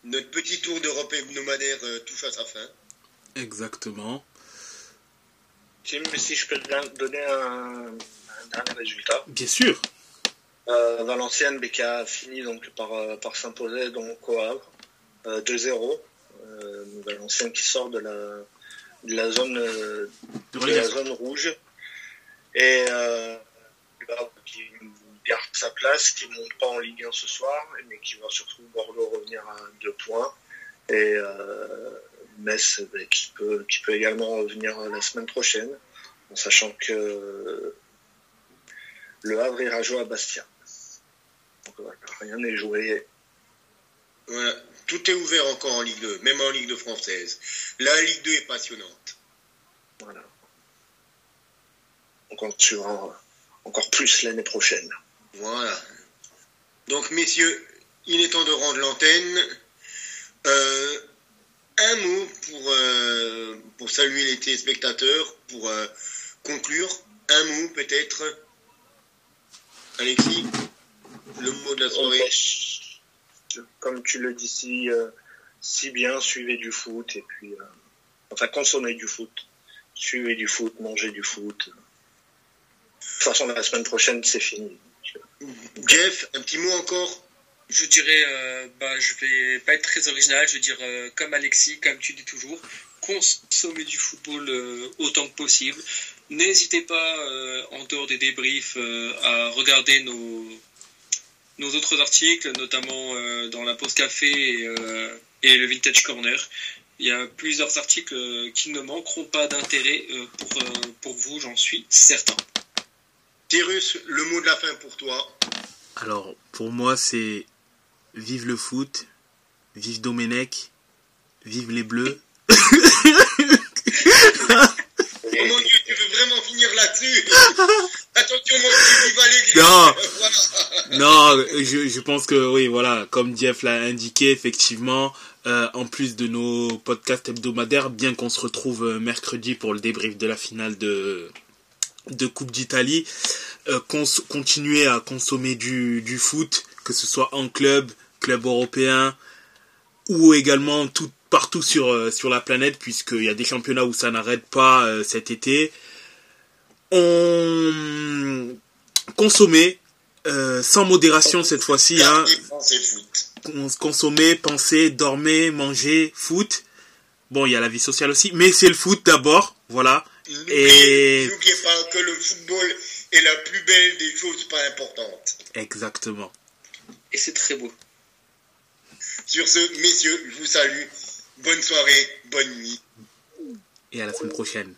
Notre petit tour d'Europe hebdomadaire euh, touche à sa fin. Exactement. Tim, si je peux donner un, un dernier résultat. Bien sûr. Euh, Valenciennes, mais qui a fini donc par, euh, par s'imposer donc au Havre, euh, 2-0. Euh, Valenciennes qui sort de la, de la zone De la zone rouge et qui garde sa place, qui monte pas en Ligue 1 ce soir, mais qui va surtout Bordeaux revenir à deux points et euh, Metz bah, qui peut qui peut également revenir la semaine prochaine, en sachant que le Havre ira jouer à Bastia. Donc voilà, rien n'est joué. Voilà. Tout est ouvert encore en Ligue 2, même en Ligue 2 française. La Ligue 2 est passionnante. Voilà. Donc on suivra encore plus l'année prochaine. Voilà. Donc, messieurs, il est temps de rendre l'antenne. Euh, un mot pour, euh, pour saluer les téléspectateurs, pour euh, conclure. Un mot peut-être. Alexis, le mot de la soirée. Comme tu le dis si, euh, si bien, suivez du foot et puis euh, enfin consommez du foot. Suivez du foot, mangez du foot. De toute façon, la semaine prochaine, c'est fini. Jeff, un petit mot encore? Je dirais, euh, bah, je vais pas être très original, je vais dire euh, comme Alexis, comme tu dis toujours, consommer du football euh, autant que possible. N'hésitez pas, euh, en dehors des débriefs, euh, à regarder nos, nos autres articles, notamment euh, dans la pause café et, euh, et le Vintage Corner. Il y a plusieurs articles euh, qui ne manqueront pas d'intérêt euh, pour, euh, pour vous, j'en suis certain. Cyrus, le mot de la fin pour toi. Alors, pour moi, c'est vive le foot, vive Domenech, vive les Bleus. [LAUGHS] Oh mon Dieu, tu veux vraiment finir là-dessus? Attention, mon Dieu, vive Non. Voilà. Non, je, je pense que oui, voilà, comme Jeff l'a indiqué, effectivement, euh, en plus de nos podcasts hebdomadaires, bien qu'on se retrouve euh, mercredi pour le débrief de la finale de, de Coupe d'Italie, euh, continuer à consommer du, du foot, que ce soit en club, club européen, ou également tout, partout sur, euh, sur la planète, puisqu'il y a des championnats où ça n'arrête pas euh, cet été. On consommer euh, sans modération cette fois-ci, hein, consommer, penser, dormir, manger, foot. Bon, il y a la vie sociale aussi, mais c'est le foot d'abord, voilà. N'oubliez Et- n'oubliez pas que le football est la plus belle des choses pas importantes. Exactement. Et c'est très beau. Sur ce, messieurs, je vous salue. Bonne soirée, bonne nuit. Et à la semaine prochaine.